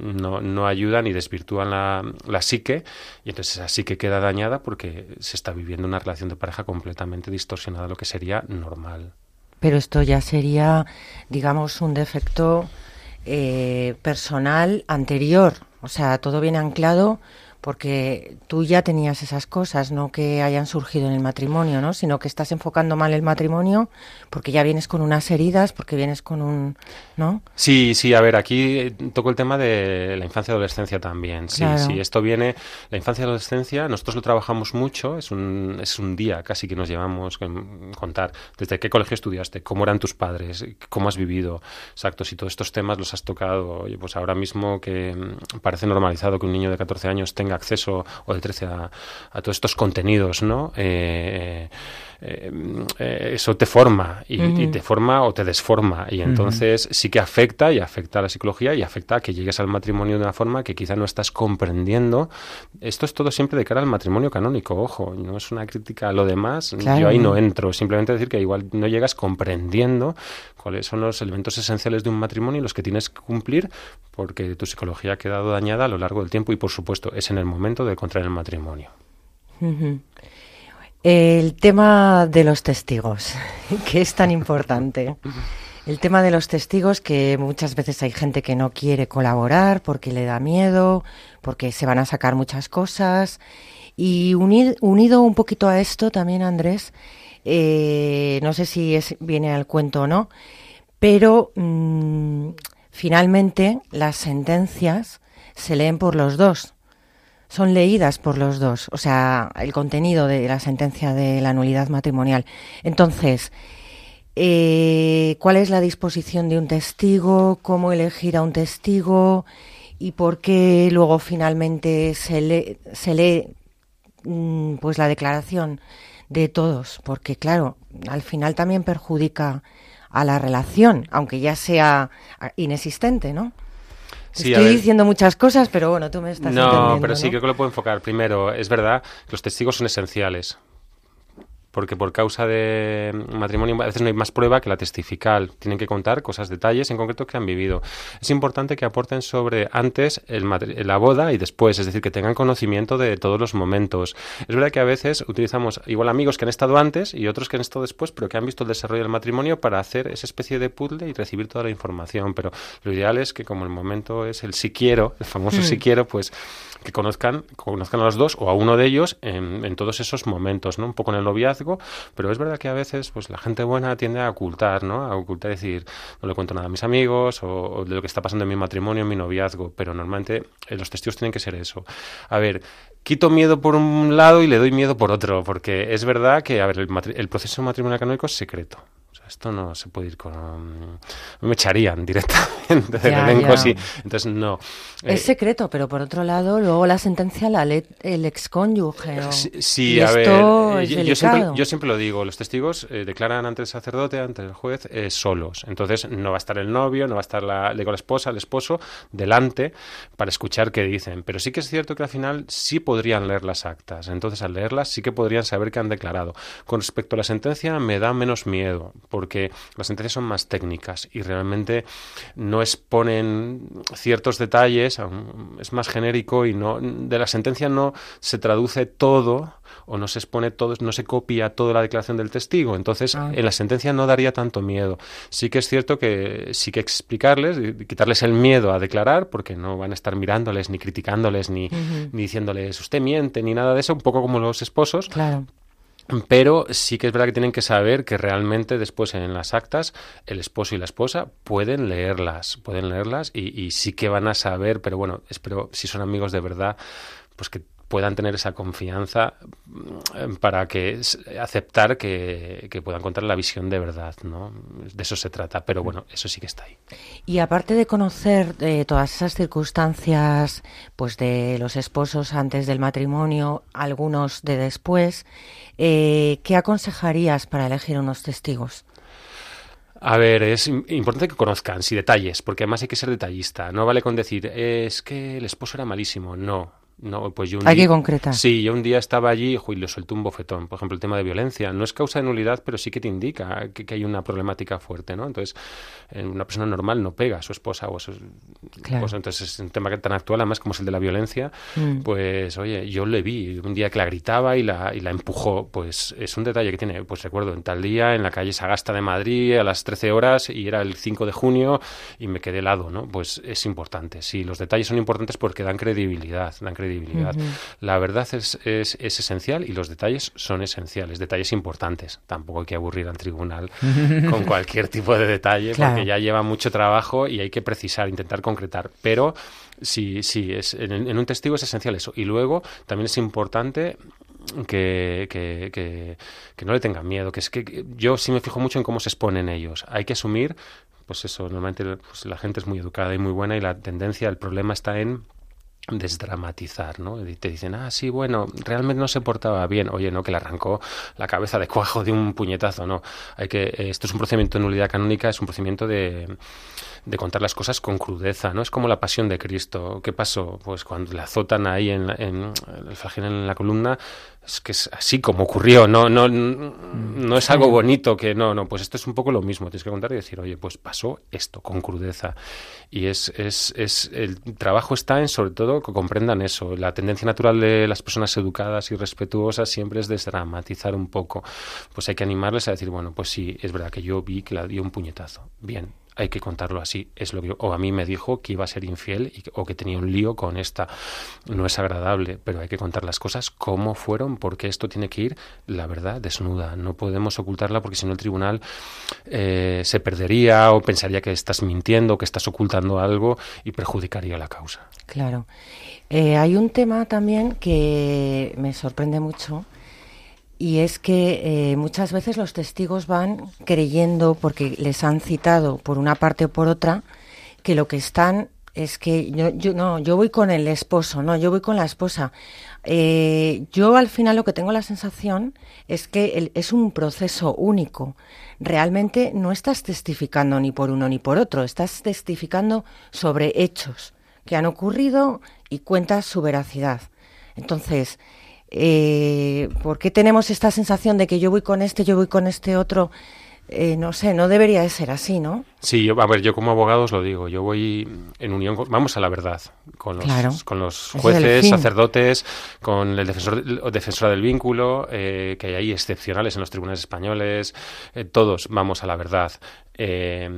no, no ayudan y desvirtúan la, la psique. Y entonces esa psique queda dañada porque se está viviendo una relación de pareja completamente distorsionada, lo que sería normal. Pero esto ya sería, digamos, un defecto eh, personal anterior. O sea, todo viene anclado porque tú ya tenías esas cosas, no que hayan surgido en el matrimonio, ¿no? Sino que estás enfocando mal el matrimonio porque ya vienes con unas heridas, porque vienes con un, ¿no? Sí, sí, a ver, aquí eh, toco el tema de la infancia y adolescencia también. Sí, sí, esto viene, la infancia y adolescencia, nosotros lo trabajamos mucho, es un, es un día casi que nos llevamos a contar desde qué colegio estudiaste, cómo eran tus padres, cómo has vivido, exacto, si todos estos temas los has tocado, oye, pues ahora mismo que mm, parece normalizado que un niño de 14 años tenga acceso o de 13 a, a todos estos contenidos, ¿no? Eh, eh, eh, eso te forma y, te forma o te desforma. Y entonces sí que afecta y afecta a la psicología y afecta a que llegues al matrimonio de una forma que quizá no estás comprendiendo. Esto es todo siempre de cara al matrimonio canónico, ojo, no es una crítica a lo demás, yo ahí no entro, simplemente decir que igual no llegas comprendiendo cuáles son los elementos esenciales de un matrimonio y los que tienes que cumplir porque tu psicología ha quedado dañada a lo largo del tiempo y por supuesto es en el momento de contraer el matrimonio. El tema de los testigos, (laughs) que es tan importante. El tema de los testigos, que muchas veces hay gente que no quiere colaborar porque le da miedo, porque se van a sacar muchas cosas. Y unido un poquito a esto también, Andrés, eh, no sé si es, viene al cuento o no, pero mm, finalmente las sentencias se leen por los dos son leídas por los dos, o sea, el contenido de la sentencia de la nulidad matrimonial. Entonces, eh, ¿cuál es la disposición de un testigo? ¿Cómo elegir a un testigo? ¿Y por qué luego finalmente se lee, se lee mm, pues la declaración de todos? Porque claro, al final también perjudica a la relación, aunque ya sea inexistente, ¿no? Estoy diciendo muchas cosas, pero bueno, tú me estás No, pero sí, creo que lo puedo enfocar. Primero, es verdad que los testigos son esenciales porque por causa de matrimonio a veces no hay más prueba que la testifical. Tienen que contar cosas, detalles en concreto que han vivido. Es importante que aporten sobre antes el, la boda y después, es decir, que tengan conocimiento de todos los momentos. Es verdad que a veces utilizamos igual amigos que han estado antes y otros que han estado después, pero que han visto el desarrollo del matrimonio para hacer esa especie de puzzle y recibir toda la información. Pero lo ideal es que como el momento es el si quiero, el famoso mm. si quiero, pues que conozcan, conozcan a los dos o a uno de ellos en, en todos esos momentos, ¿no? Un poco en el noviazgo pero es verdad que a veces pues la gente buena tiende a ocultar, ¿no? A ocultar, decir, no le cuento nada a mis amigos o, de lo que está pasando en mi matrimonio, en mi noviazgo, pero normalmente eh, los testigos tienen que ser eso. A ver, quito miedo por un lado y le doy miedo por otro, porque es verdad que, a ver, el, el proceso matrimonial canónico es secreto esto no se puede ir con... Me echarían (laughs) directamente del elenco. Entonces, no. Es eh, secreto, pero por otro lado, luego la sentencia la lee el excónyuge. Sí, a ver, eh, yo, siempre, yo, siempre, lo digo, los testigos eh, declaran ante el sacerdote, ante el juez, solos. Entonces, no va a estar el novio, no va a estar la, digo, la esposa, el esposo, delante para escuchar qué dicen. Pero sí que es cierto que al final sí podrían leer las actas. Entonces, al leerlas sí que podrían saber qué han declarado. Con respecto a la sentencia, me da menos miedo porque las sentencias son más técnicas y realmente no exponen ciertos detalles, es más genérico y no de la sentencia no se traduce todo o no se expone todo, no se copia toda la declaración del testigo. Entonces, ah. en la sentencia no daría tanto miedo. Sí que es cierto que sí que explicarles, quitarles el miedo a declarar, porque no van a estar mirándoles, ni criticándoles, ni, ni diciéndoles usted miente, ni nada de eso, un poco como los esposos. Claro. Pero sí que es verdad que tienen que saber que realmente después en las actas el esposo y la esposa pueden leerlas, pueden leerlas y, sí que van a saber, pero bueno, espero si son amigos de verdad, pues que puedan tener esa confianza mm, para que aceptar que, puedan contar la visión de verdad, ¿no? De eso se trata, pero bueno, eso sí que está ahí. Y aparte de conocer eh, todas esas circunstancias, pues de los esposos antes del matrimonio, algunos de después, eh, ¿qué aconsejarías para elegir unos testigos? A ver, es importante que conozcan, sí, detalles, porque además hay que ser detallista. No vale con decir, es que el esposo era malísimo. No, no, pues yo Hay que concretar. Sí, yo un día estaba allí y le solté un bofetón. Por ejemplo, el tema de violencia. No es causa de nulidad, pero sí que te indica que, hay una problemática fuerte, ¿no? Entonces, una persona normal no pega a su esposa o a su esposa. Entonces, es un tema tan actual, además, como es el de la violencia. Mm. Pues, oye, yo le vi un día que la gritaba y la, y la empujó. Pues es un detalle que tiene. Pues recuerdo, en tal día, en la calle Sagasta de Madrid, a las 13 horas, y era el 5 de junio, y me quedé helado, ¿no? Pues es importante. Sí, los detalles son importantes porque dan credibilidad, dan credibilidad la verdad es, es, esencial y los detalles son esenciales, detalles importantes. Tampoco hay que aburrir al tribunal (laughs) con cualquier tipo de detalle porque ya lleva mucho trabajo y hay que precisar, intentar concretar. Pero sí, sí, es, en, un testigo es esencial eso. Y luego también es importante que, que, que, no le tengan miedo, que es que yo sí me fijo mucho en cómo se exponen ellos. Hay que asumir, pues eso, normalmente pues la gente es muy educada y muy buena y la tendencia, el problema está en desdramatizar, ¿no? Y te dicen, ah, sí, bueno, realmente no se portaba bien. Oye, no, que le arrancó la cabeza de cuajo de un puñetazo, no. Hay que, esto es un procedimiento de nulidad canónica, es un procedimiento de, de contar las cosas con crudeza, ¿no? Es como la pasión de Cristo. ¿Qué pasó? Pues cuando le azotan ahí en, en el flagelo en la columna, es que es así como ocurrió, no, no, no es algo bonito que no, no, pues esto es un poco lo mismo, tienes que contar y decir, oye, pues pasó esto con crudeza. Y es, es, es el trabajo está en sobre todo que comprendan eso. La tendencia natural de las personas educadas y respetuosas siempre es desdramatizar un poco. Pues hay que animarles a decir, bueno, pues sí, es verdad que yo vi que la dio un puñetazo. Bien, hay que contarlo así. Es lo que, o a mí me dijo que iba a ser infiel o que tenía un lío con esta. No es agradable, pero hay que contar las cosas como fueron, porque esto tiene que ir, la verdad, desnuda. No podemos ocultarla porque si no el tribunal eh, se perdería o pensaría que estás mintiendo, que estás ocultando algo y perjudicaría la causa. Claro. Eh, hay un tema también que me sorprende mucho y es que eh, muchas veces los testigos van creyendo, porque les han citado por una parte o por otra, que lo que están es que yo, yo no, yo voy con el esposo, no, yo voy con la esposa. Eh, yo al final lo que tengo la sensación es que es un proceso único. Realmente no estás testificando ni por uno ni por otro, estás testificando sobre hechos que han ocurrido y cuentas su veracidad. Entonces, eh, ¿por qué tenemos esta sensación de que yo voy con este, yo voy con este otro? Eh, no sé, no debería de ser así, ¿no? Sí, yo, a ver, yo como abogado os lo digo, yo voy en unión, vamos a la verdad, con los, con los jueces, sacerdotes, con el defensor, defensora del vínculo, eh, que hay ahí excepcionales en los tribunales españoles, eh, todos vamos a la verdad. Eh,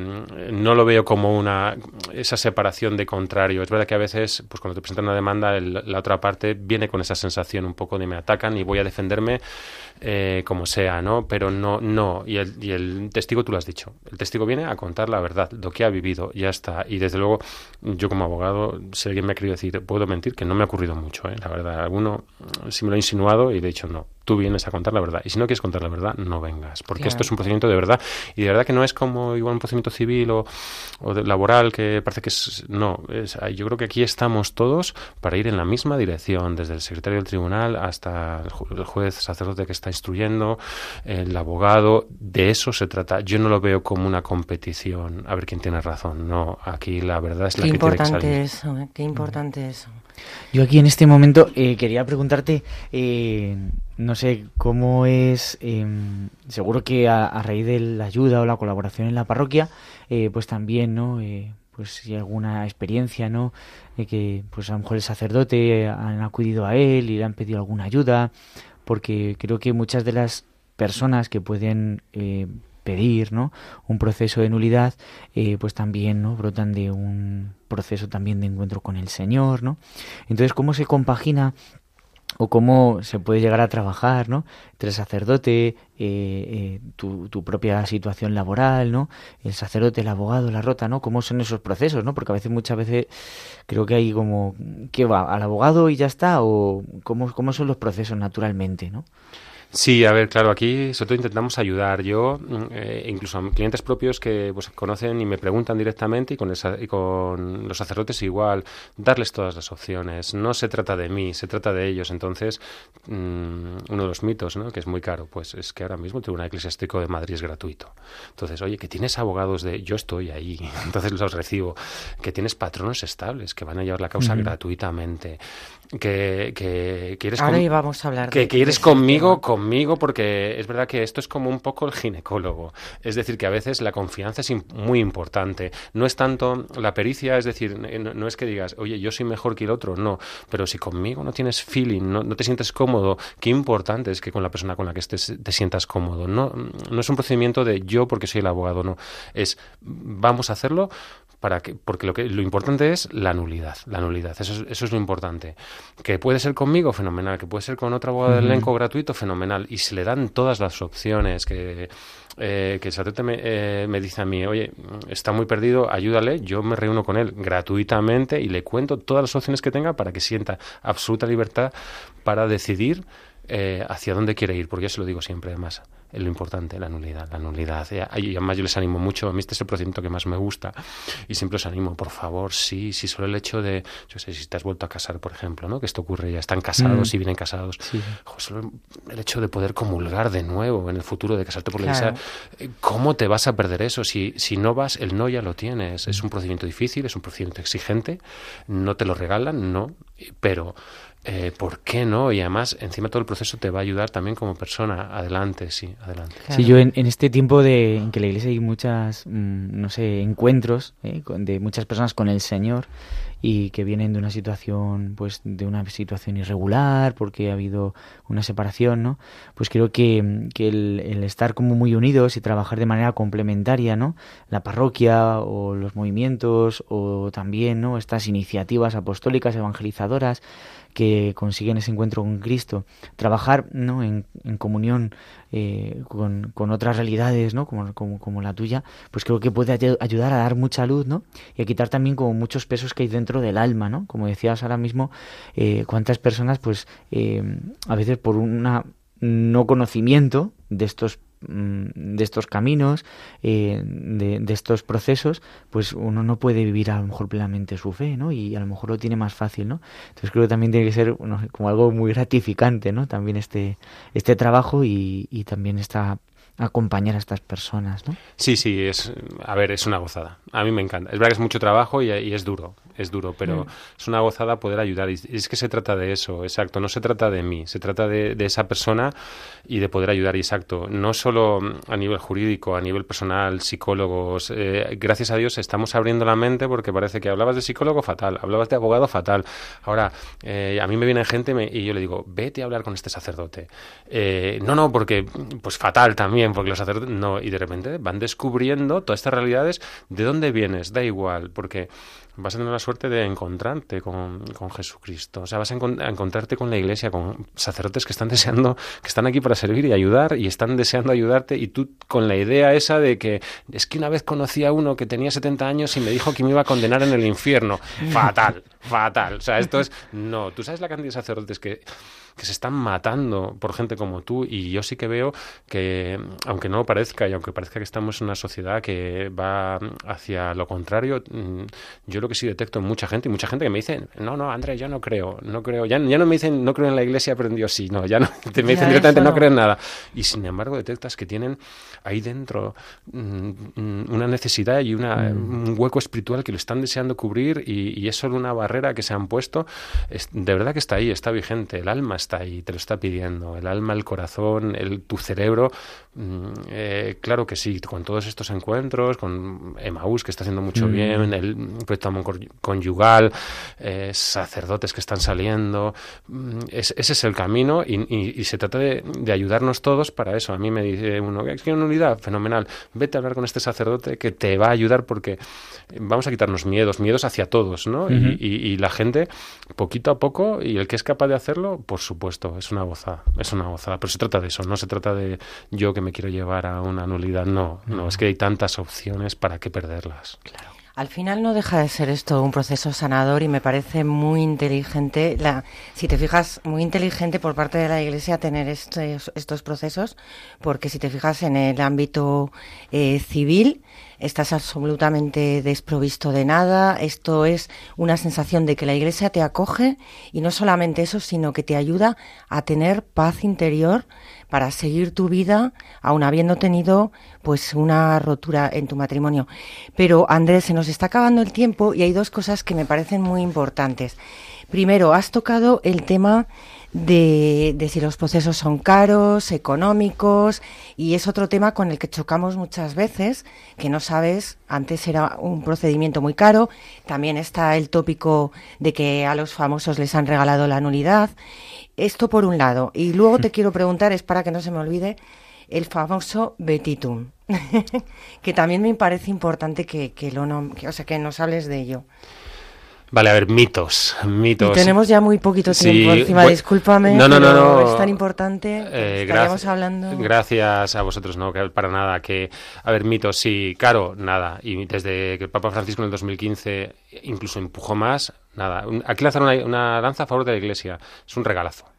no lo veo como una esa separación de contrario. Es verdad que a veces, pues cuando te presentan una demanda, la otra parte viene con esa sensación un poco de me atacan y voy a defenderme eh, como sea, ¿no? Pero no, no. Y el, y el testigo, tú lo has dicho, el testigo viene a contar la verdad, lo que ha vivido, ya está. Y desde luego, yo como abogado, si alguien me ha querido decir, puedo mentir, que no me ha ocurrido mucho, ¿eh? la verdad. Alguno sí me lo ha insinuado y de hecho no tú vienes a contar la verdad. Y si no quieres contar la verdad, no vengas, porque esto es un procedimiento de verdad. Y de verdad que no es como igual un procedimiento civil o, o laboral que parece que es... No, es, yo creo que aquí estamos todos para ir en la misma dirección, desde el secretario del tribunal hasta el, juez sacerdote que está instruyendo, el abogado, de eso se trata. Yo no lo veo como una competición, a ver quién tiene razón. No, aquí la verdad es la que tiene que salir. Eso, ¿eh? Qué importante eso. Yo aquí en este momento eh, quería preguntarte, eh, no sé cómo es, em, seguro que a, raíz de la ayuda o la colaboración en la parroquia, eh, pues también, ¿no? pues si alguna experiencia, ¿no? De que pues a lo mejor el sacerdote han acudido a él y le han pedido alguna ayuda, porque creo que muchas de las personas que pueden pedir ¿no? un proceso de nulidad, eh, pues también ¿no? brotan de un proceso también de encuentro con el Señor. ¿no? Entonces, ¿cómo se compagina o cómo se puede llegar a trabajar, ¿no? Entre el sacerdote, eh, eh, tu, propia situación laboral, ¿no? El sacerdote, el abogado, la rota, ¿no? ¿Cómo son esos procesos, ¿no? Porque a veces, muchas veces, creo que hay como, ¿qué va? ¿Al abogado y ya está? ¿O cómo, cómo son los procesos naturalmente, ¿no? Sí, a ver, claro, aquí sobre todo intentamos ayudar. Yo, mm, eh, incluso a clientes propios que pues, conocen y me preguntan directamente y con, y con los sacerdotes igual, darles todas las opciones. No se trata de mí, se trata de ellos. Entonces, mm, uno de los mitos, ¿no? que es muy caro, pues es que ahora mismo el Tribunal Eclesiástico de Madrid es gratuito. Entonces, oye, que tienes abogados de yo estoy ahí, (laughs) entonces los recibo. Que tienes patronos estables que van a llevar la causa gratuitamente que, que quieres Ahora íbamos a hablar que, quieres conmigo, conmigo, porque es verdad que esto es como un poco el ginecólogo. Es decir, que a veces la confianza es muy importante. No es tanto la pericia, es decir, no, es que digas, oye, yo soy mejor que el otro, no. Pero si conmigo no tienes feeling, no, no te sientes cómodo, qué importante es que con la persona con la que estés te sientas cómodo. No, no es un procedimiento de yo porque soy el abogado, no. Es vamos a hacerlo para que, porque lo, que, lo importante es la nulidad, la nulidad, eso es, eso es lo importante. Que puede ser conmigo, fenomenal, que puede ser con otro abogado del elenco gratuito, fenomenal, y se le dan todas las opciones, que, eh, que el sacerdote me, eh, me, dice a mí, oye, está muy perdido, ayúdale, yo me reúno con él gratuitamente y le cuento todas las opciones que tenga para que sienta absoluta libertad para decidir eh, hacia dónde quiere ir, porque ya se lo digo siempre además es lo importante, la nulidad, la nulidad. Y además yo les animo mucho, a mí este es el procedimiento que más me gusta y siempre os animo, por favor, sí, sí, solo el hecho de, yo sé, si te has vuelto a casar, por ejemplo, ¿no? Que esto ocurre, ya están casados mm. y vienen casados. solo el hecho de poder comulgar de nuevo en el futuro, de casarte por la iglesia, eh, ¿cómo te vas a perder eso? Si, si no vas, el no ya lo tienes. Es un procedimiento difícil, es un procedimiento exigente, no te lo regalan, no, pero eh, ¿por qué no? Y además, encima todo el proceso te va a ayudar también como persona. Adelante, sí, adelante. Sí, yo en, este tiempo de, en que la iglesia hay muchas, mm, no sé, encuentros eh, de muchas personas con el Señor y que vienen de una situación, pues, de una situación irregular porque ha habido una separación, ¿no? Pues creo que, que el, el, estar como muy unidos y trabajar de manera complementaria, ¿no? La parroquia o los movimientos o también, ¿no? Estas iniciativas apostólicas evangelizadoras que consiguen ese encuentro con Cristo, trabajar ¿no? en, en comunión eh, con, con, otras realidades, ¿no? Como, como, como, la tuya, pues creo que puede ayudar a dar mucha luz, ¿no? Y a quitar también como muchos pesos que hay dentro del alma, ¿no? Como decías ahora mismo, eh, cuántas personas, pues, eh, a veces por una no conocimiento de estos de estos caminos, eh, de, estos procesos, pues uno no puede vivir a lo mejor plenamente su fe, ¿no? Y a lo mejor lo tiene más fácil, ¿no? Entonces creo que también tiene que ser como algo muy gratificante, ¿no? También este, este trabajo y, y también esta acompañar a estas personas, ¿no? Sí, sí, es, a ver, es una gozada. A mí me encanta. Es verdad que es mucho trabajo y, es duro, es duro, pero mm. es una gozada poder ayudar. Y es que se trata de eso, exacto. No se trata de mí, se trata de, esa persona y de poder ayudar. Exacto, no solo a nivel jurídico, a nivel personal, psicólogos. Eh, gracias a Dios estamos abriendo la mente porque parece que hablabas de psicólogo fatal, hablabas de abogado fatal. Ahora, eh, a mí me viene gente y yo le digo, vete a hablar con este sacerdote. Eh, no, no, porque pues fatal también porque los sacerdotes no, y de repente van descubriendo todas estas realidades, ¿de dónde vienes? Da igual, porque vas a tener la suerte de encontrarte con, Jesucristo. O sea, vas a, encontrarte con la iglesia, con sacerdotes que están deseando, que están aquí para servir y ayudar y están deseando ayudarte y tú con la idea esa de que es que una vez conocí a uno que tenía 70 años y me dijo que me iba a condenar en el infierno. Fatal, fatal. O sea, esto es... No, tú sabes la cantidad de sacerdotes que que se están matando por gente como tú. Y yo sí que veo que, aunque no parezca y aunque parezca que estamos en una sociedad que va hacia lo contrario, mm, yo lo que sí detecto en mucha gente y mucha gente que me dice, no, no, Andrés, yo no creo, no creo, ya, ya no me dicen, no creo en la iglesia, pero en Dios sí, no, ya no, (laughs) te me dicen directamente, no creo en nada. Y sin embargo detectas que tienen ahí dentro mm, mm, una necesidad y una, un hueco espiritual que lo están deseando cubrir y, y, es solo una barrera que se han puesto, es, de verdad que está ahí, está vigente, el alma está ahí, te lo está pidiendo. El alma, el corazón, el, tu cerebro. Mm, eh, claro que sí, con todos estos encuentros, con Emaús, que está haciendo mucho mm. bien, el proyecto conyugal, eh, sacerdotes que están saliendo. Mm, ese es el camino y, se trata de, ayudarnos todos para eso. A mí me dice uno, que una unidad? Fenomenal. Vete a hablar con este sacerdote que te va a ayudar porque vamos a quitarnos miedos, miedos hacia todos, ¿no? y, la gente, poquito a poco, y el que es capaz de hacerlo, por supuesto, es una gozada, es una gozada. Pero se trata de eso, no se trata de yo que me quiero llevar a una nulidad, no, no, es que hay tantas opciones para qué perderlas. Claro. Al final no deja de ser esto un proceso sanador y me parece muy inteligente, la, si te fijas, muy inteligente por parte de la Iglesia tener estos, estos procesos, porque si te fijas en el ámbito eh, civil, estás absolutamente desprovisto de nada, esto es una sensación de que la Iglesia te acoge y no solamente eso, sino que te ayuda a tener paz interior para seguir tu vida aun habiendo tenido pues una rotura en tu matrimonio. Pero Andrés, se nos está acabando el tiempo y hay dos cosas que me parecen muy importantes. Primero, has tocado el tema de, de, si los procesos son caros, económicos, y es otro tema con el que chocamos muchas veces, que no sabes, antes era un procedimiento muy caro, también está el tópico de que a los famosos les han regalado la nulidad, esto por un lado. Y luego te (laughs) quiero preguntar, es para que no se me olvide, el famoso betitum, (laughs) que también me parece importante que, que, lo o sea, que nos hables de ello. Vale, a ver, mitos, mitos. Y tenemos ya muy poquito tiempo encima, discúlpame, no, no, no, no, es tan importante eh, hablando... Gracias a vosotros, no, que para nada, que, a ver, mitos, sí, caro, nada, y desde que el Papa Francisco en el 2015 incluso empujó más, nada, aquí lanzar una, una lanza a favor de la Iglesia, es un regalazo.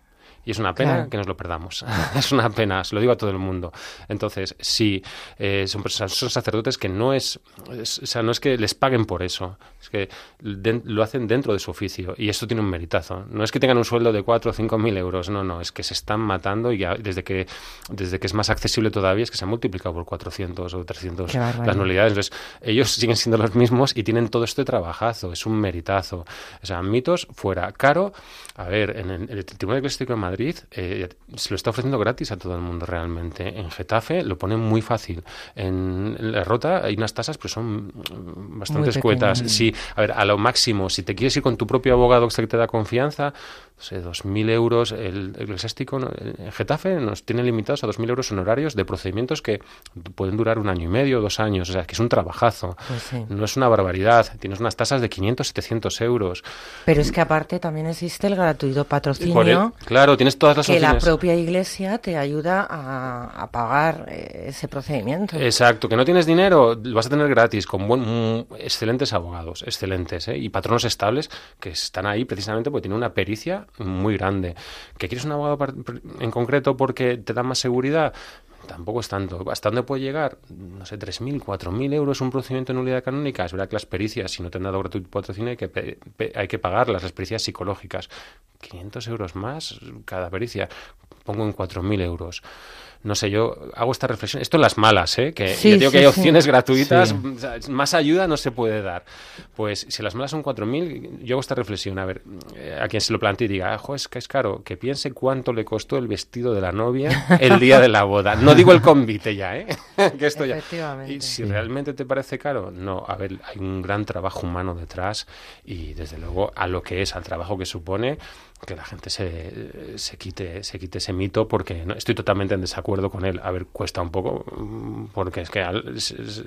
Y es una pena que nos lo perdamos. (laughs) es una pena, se lo digo a todo el mundo. Entonces, sí, eh, son, son sacerdotes que no es, o sea, no es que les paguen por eso, es que lo hacen dentro de su oficio y eso tiene un meritazo. No es que tengan un sueldo de 4 o 5 mil euros, no, no, es que se están matando y desde que, desde que es más accesible todavía es que se ha multiplicado por 400 o 300 las nulidades. Entonces, ellos siguen siendo los mismos y tienen todo este trabajazo, es un meritazo. O sea, mitos fuera. Caro, a ver, en el, Tribunal Eclesiástico de Madrid Madrid eh, se lo está ofreciendo gratis a todo el mundo realmente. En Getafe lo ponen muy fácil. En la Rota hay unas tasas, pero son bastante escuetas. Sí, a ver, a lo máximo, si te quieres ir con tu propio abogado que te da confianza, sé, 2.000 euros. El, eclesiástico, en Getafe nos tiene limitados a 2.000 euros honorarios de procedimientos que pueden durar un año y medio, dos años. O sea, que es un trabajazo. Pues no es una barbaridad. Tienes unas tasas de 500, 700 euros. Pero es que aparte también existe el gratuito patrocinio. claro, todas las que la propia iglesia te ayuda a, pagar eh, ese procedimiento. Exacto, que no tienes dinero, lo vas a tener gratis, con buen, excelentes abogados, excelentes, ¿eh? y patronos estables que están ahí precisamente porque tienen una pericia muy grande. ¿Que quieres un abogado en concreto porque te da más seguridad? tampoco es tanto. ¿Hasta dónde puede llegar? No sé, 3.000, 4.000 euros un procedimiento en unidad canónica. Es verdad que las pericias, si no te han dado gratuito patrocinio, hay que, hay que pagarlas, las pericias psicológicas. 500 euros más cada pericia. Pongo en 4.000 euros no sé, yo hago esta reflexión. Esto en las malas, ¿eh? Que yo digo que hay opciones gratuitas, más ayuda no se puede dar. Pues si las malas son 4.000, yo hago esta reflexión. A ver, eh, a quien se lo plantee y diga, ah, es que es caro, que piense cuánto le costó el vestido de la novia el día de la boda. No digo el convite ya, ¿eh? (laughs) que esto ya. Y si realmente te parece caro, no. A ver, hay un gran trabajo humano detrás y desde luego a lo que es, al trabajo que supone, que la gente se, se, quite, se quite ese mito porque no, estoy totalmente en desacuerdo con él. A ver, cuesta un poco, mm, porque es que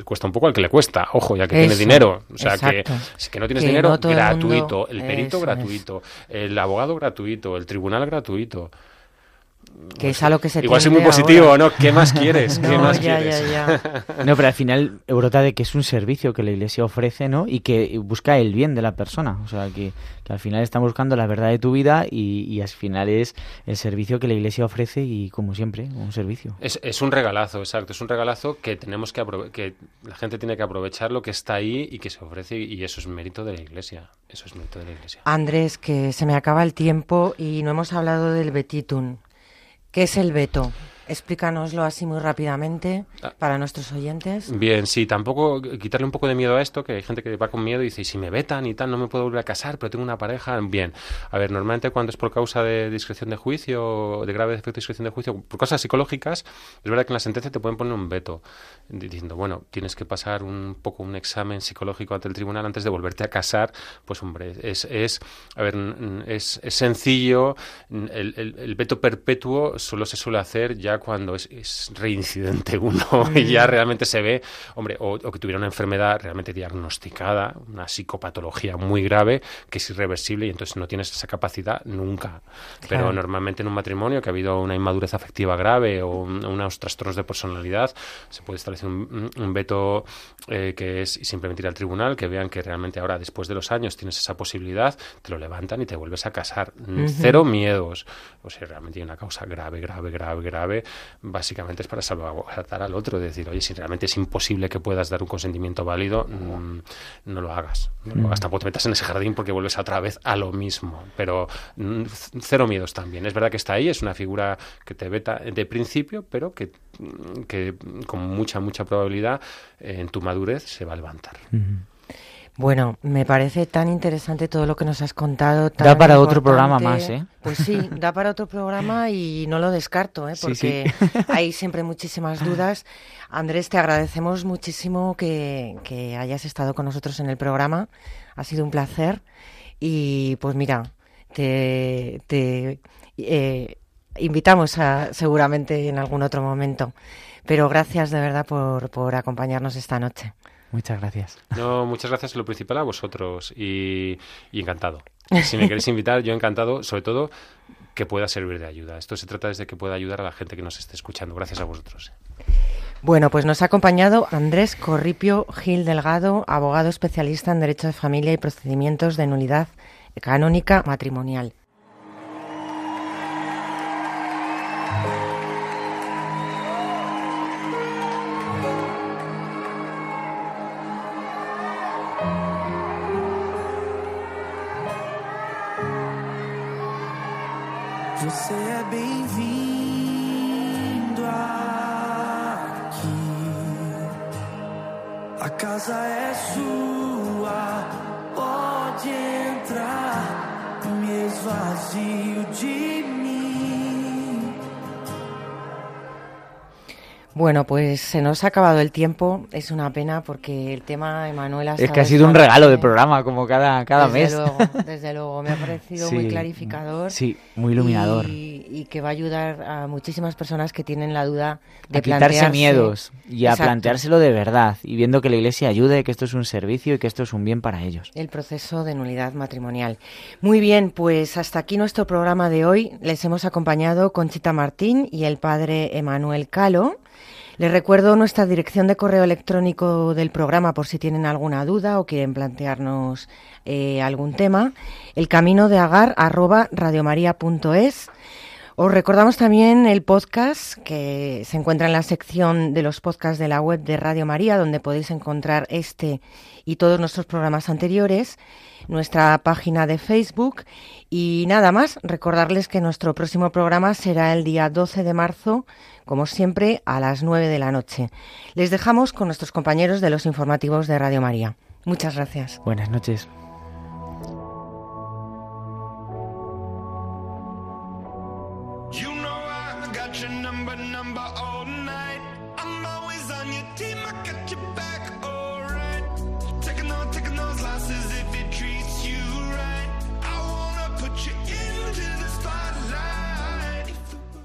cuesta un poco al que le cuesta, ojo, ya que tiene dinero. O sea, que, que no tienes dinero, gratuito, el perito gratuito, el abogado gratuito, el tribunal gratuito que es a lo que se Igual soy muy positivo, ¿no? ¿Qué más (laughs) quieres? ¿Qué más quieres? (laughs) no, pero al final brota de que es un servicio que la Iglesia ofrece, ¿no? Y que busca el bien de la persona. O sea, que, al final está buscando la verdad de tu vida y, al final es el servicio que la Iglesia ofrece y, como siempre, un servicio. Es, es un regalazo, exacto. Es un regalazo que tenemos que que la gente tiene que aprovechar lo que está ahí y que se ofrece y eso es mérito de la Iglesia. Eso es mérito de la Iglesia. Andrés, que se me acaba el tiempo y no hemos hablado del Betitun. ¿Qué es el veto? Explícanoslo así muy rápidamente Ah. para nuestros oyentes. Bien, sí, tampoco quitarle un poco de miedo a esto, que hay gente que va con miedo y dice, "Y si me vetan y tal, no me puedo volver a casar, pero tengo una pareja. Bien, a ver, normalmente cuando es por causa de discreción de juicio, de grave defecto de discreción de juicio, por cosas psicológicas, es verdad que en la sentencia te pueden poner un veto, diciendo, bueno, tienes que pasar un poco un examen psicológico ante el tribunal antes de volverte a casar. Pues hombre, es, es a ver, es, es sencillo, el, el- el veto perpetuo solo se suele hacer ya cuando es, es reincidente (laughs) uno y ya realmente se ve, hombre, o, o que tuviera una enfermedad realmente diagnosticada, una psicopatología muy grave que es irreversible y entonces no tienes esa capacidad nunca. Pero normalmente en un matrimonio que ha habido una inmadurez afectiva grave o un- unos trastornos de personalidad, se puede establecer un, un veto eh, que es simplemente ir al tribunal, que vean que realmente ahora, después de los años, tienes esa posibilidad, te lo levantan y te vuelves a casar. Cero miedos. O sea, realmente hay una causa grave, grave, grave, grave, básicamente es para salvaguardar al otro. Decir, oye, si realmente es imposible que puedas dar un consentimiento válido, mm, no lo hagas. No lo hagas. Tampoco te metas en ese jardín porque vuelves otra vez a lo mismo. Pero mm, cero miedos también. Es verdad que está ahí, es una figura que te veta de principio, pero que, mm, que con mucha, mucha probabilidad eh, en tu madurez se va a levantar. Bueno, me parece tan interesante todo lo que nos has contado. Da para otro programa más, ¿eh? Pues sí, da para otro programa y no lo descarto, ¿eh? Sí, porque (laughs) hay siempre muchísimas dudas. Andrés, te agradecemos muchísimo que, que hayas estado con nosotros en el programa. Ha sido un placer. Y pues mira, te, te eh, invitamos a, seguramente en algún otro momento. Pero gracias de verdad por, por acompañarnos esta noche. Muchas gracias. No, muchas gracias lo principal a vosotros y, y encantado. (laughs) Si me queréis invitar, yo encantado, sobre todo que pueda servir de ayuda. Esto se trata desde que pueda ayudar a la gente que nos esté escuchando. Gracias a vosotros. Bueno, pues nos ha acompañado Andrés Corripio Gil Delgado, abogado especialista en Derecho de Familia y Procedimientos de Nulidad Canónica Matrimonial. Bueno, pues se nos ha acabado el tiempo. Es una pena porque el tema, Emanuel, ha Es que ha sido un regalo de programa, como cada, cada desde mes. Luego, desde luego, me ha parecido muy (laughs) clarificador. Sí, muy iluminador. Y, y que va a ayudar a muchísimas personas que tienen la duda de a quitarse plantearse- miedos y a Exacto. planteárselo de verdad y viendo que la iglesia ayude, que esto es un servicio y que esto es un bien para ellos. El proceso de nulidad matrimonial. Muy bien, pues hasta aquí nuestro programa de hoy. Les hemos acompañado Conchita Martín y el padre Emanuel Calo. Les recuerdo nuestra dirección de correo electrónico del programa por si tienen alguna duda o quieren plantearnos eh, algún tema. El camino de agar arroba radiomaria.es. Os recordamos también el podcast que se encuentra en la sección de los podcasts de la web de Radio María, donde podéis encontrar este y todos nuestros programas anteriores, nuestra página de Facebook y nada más, recordarles que nuestro próximo programa será el día 12 de marzo, como siempre, a las 9 de la noche. Les dejamos con nuestros compañeros de los informativos de Radio María. Muchas gracias. Buenas noches.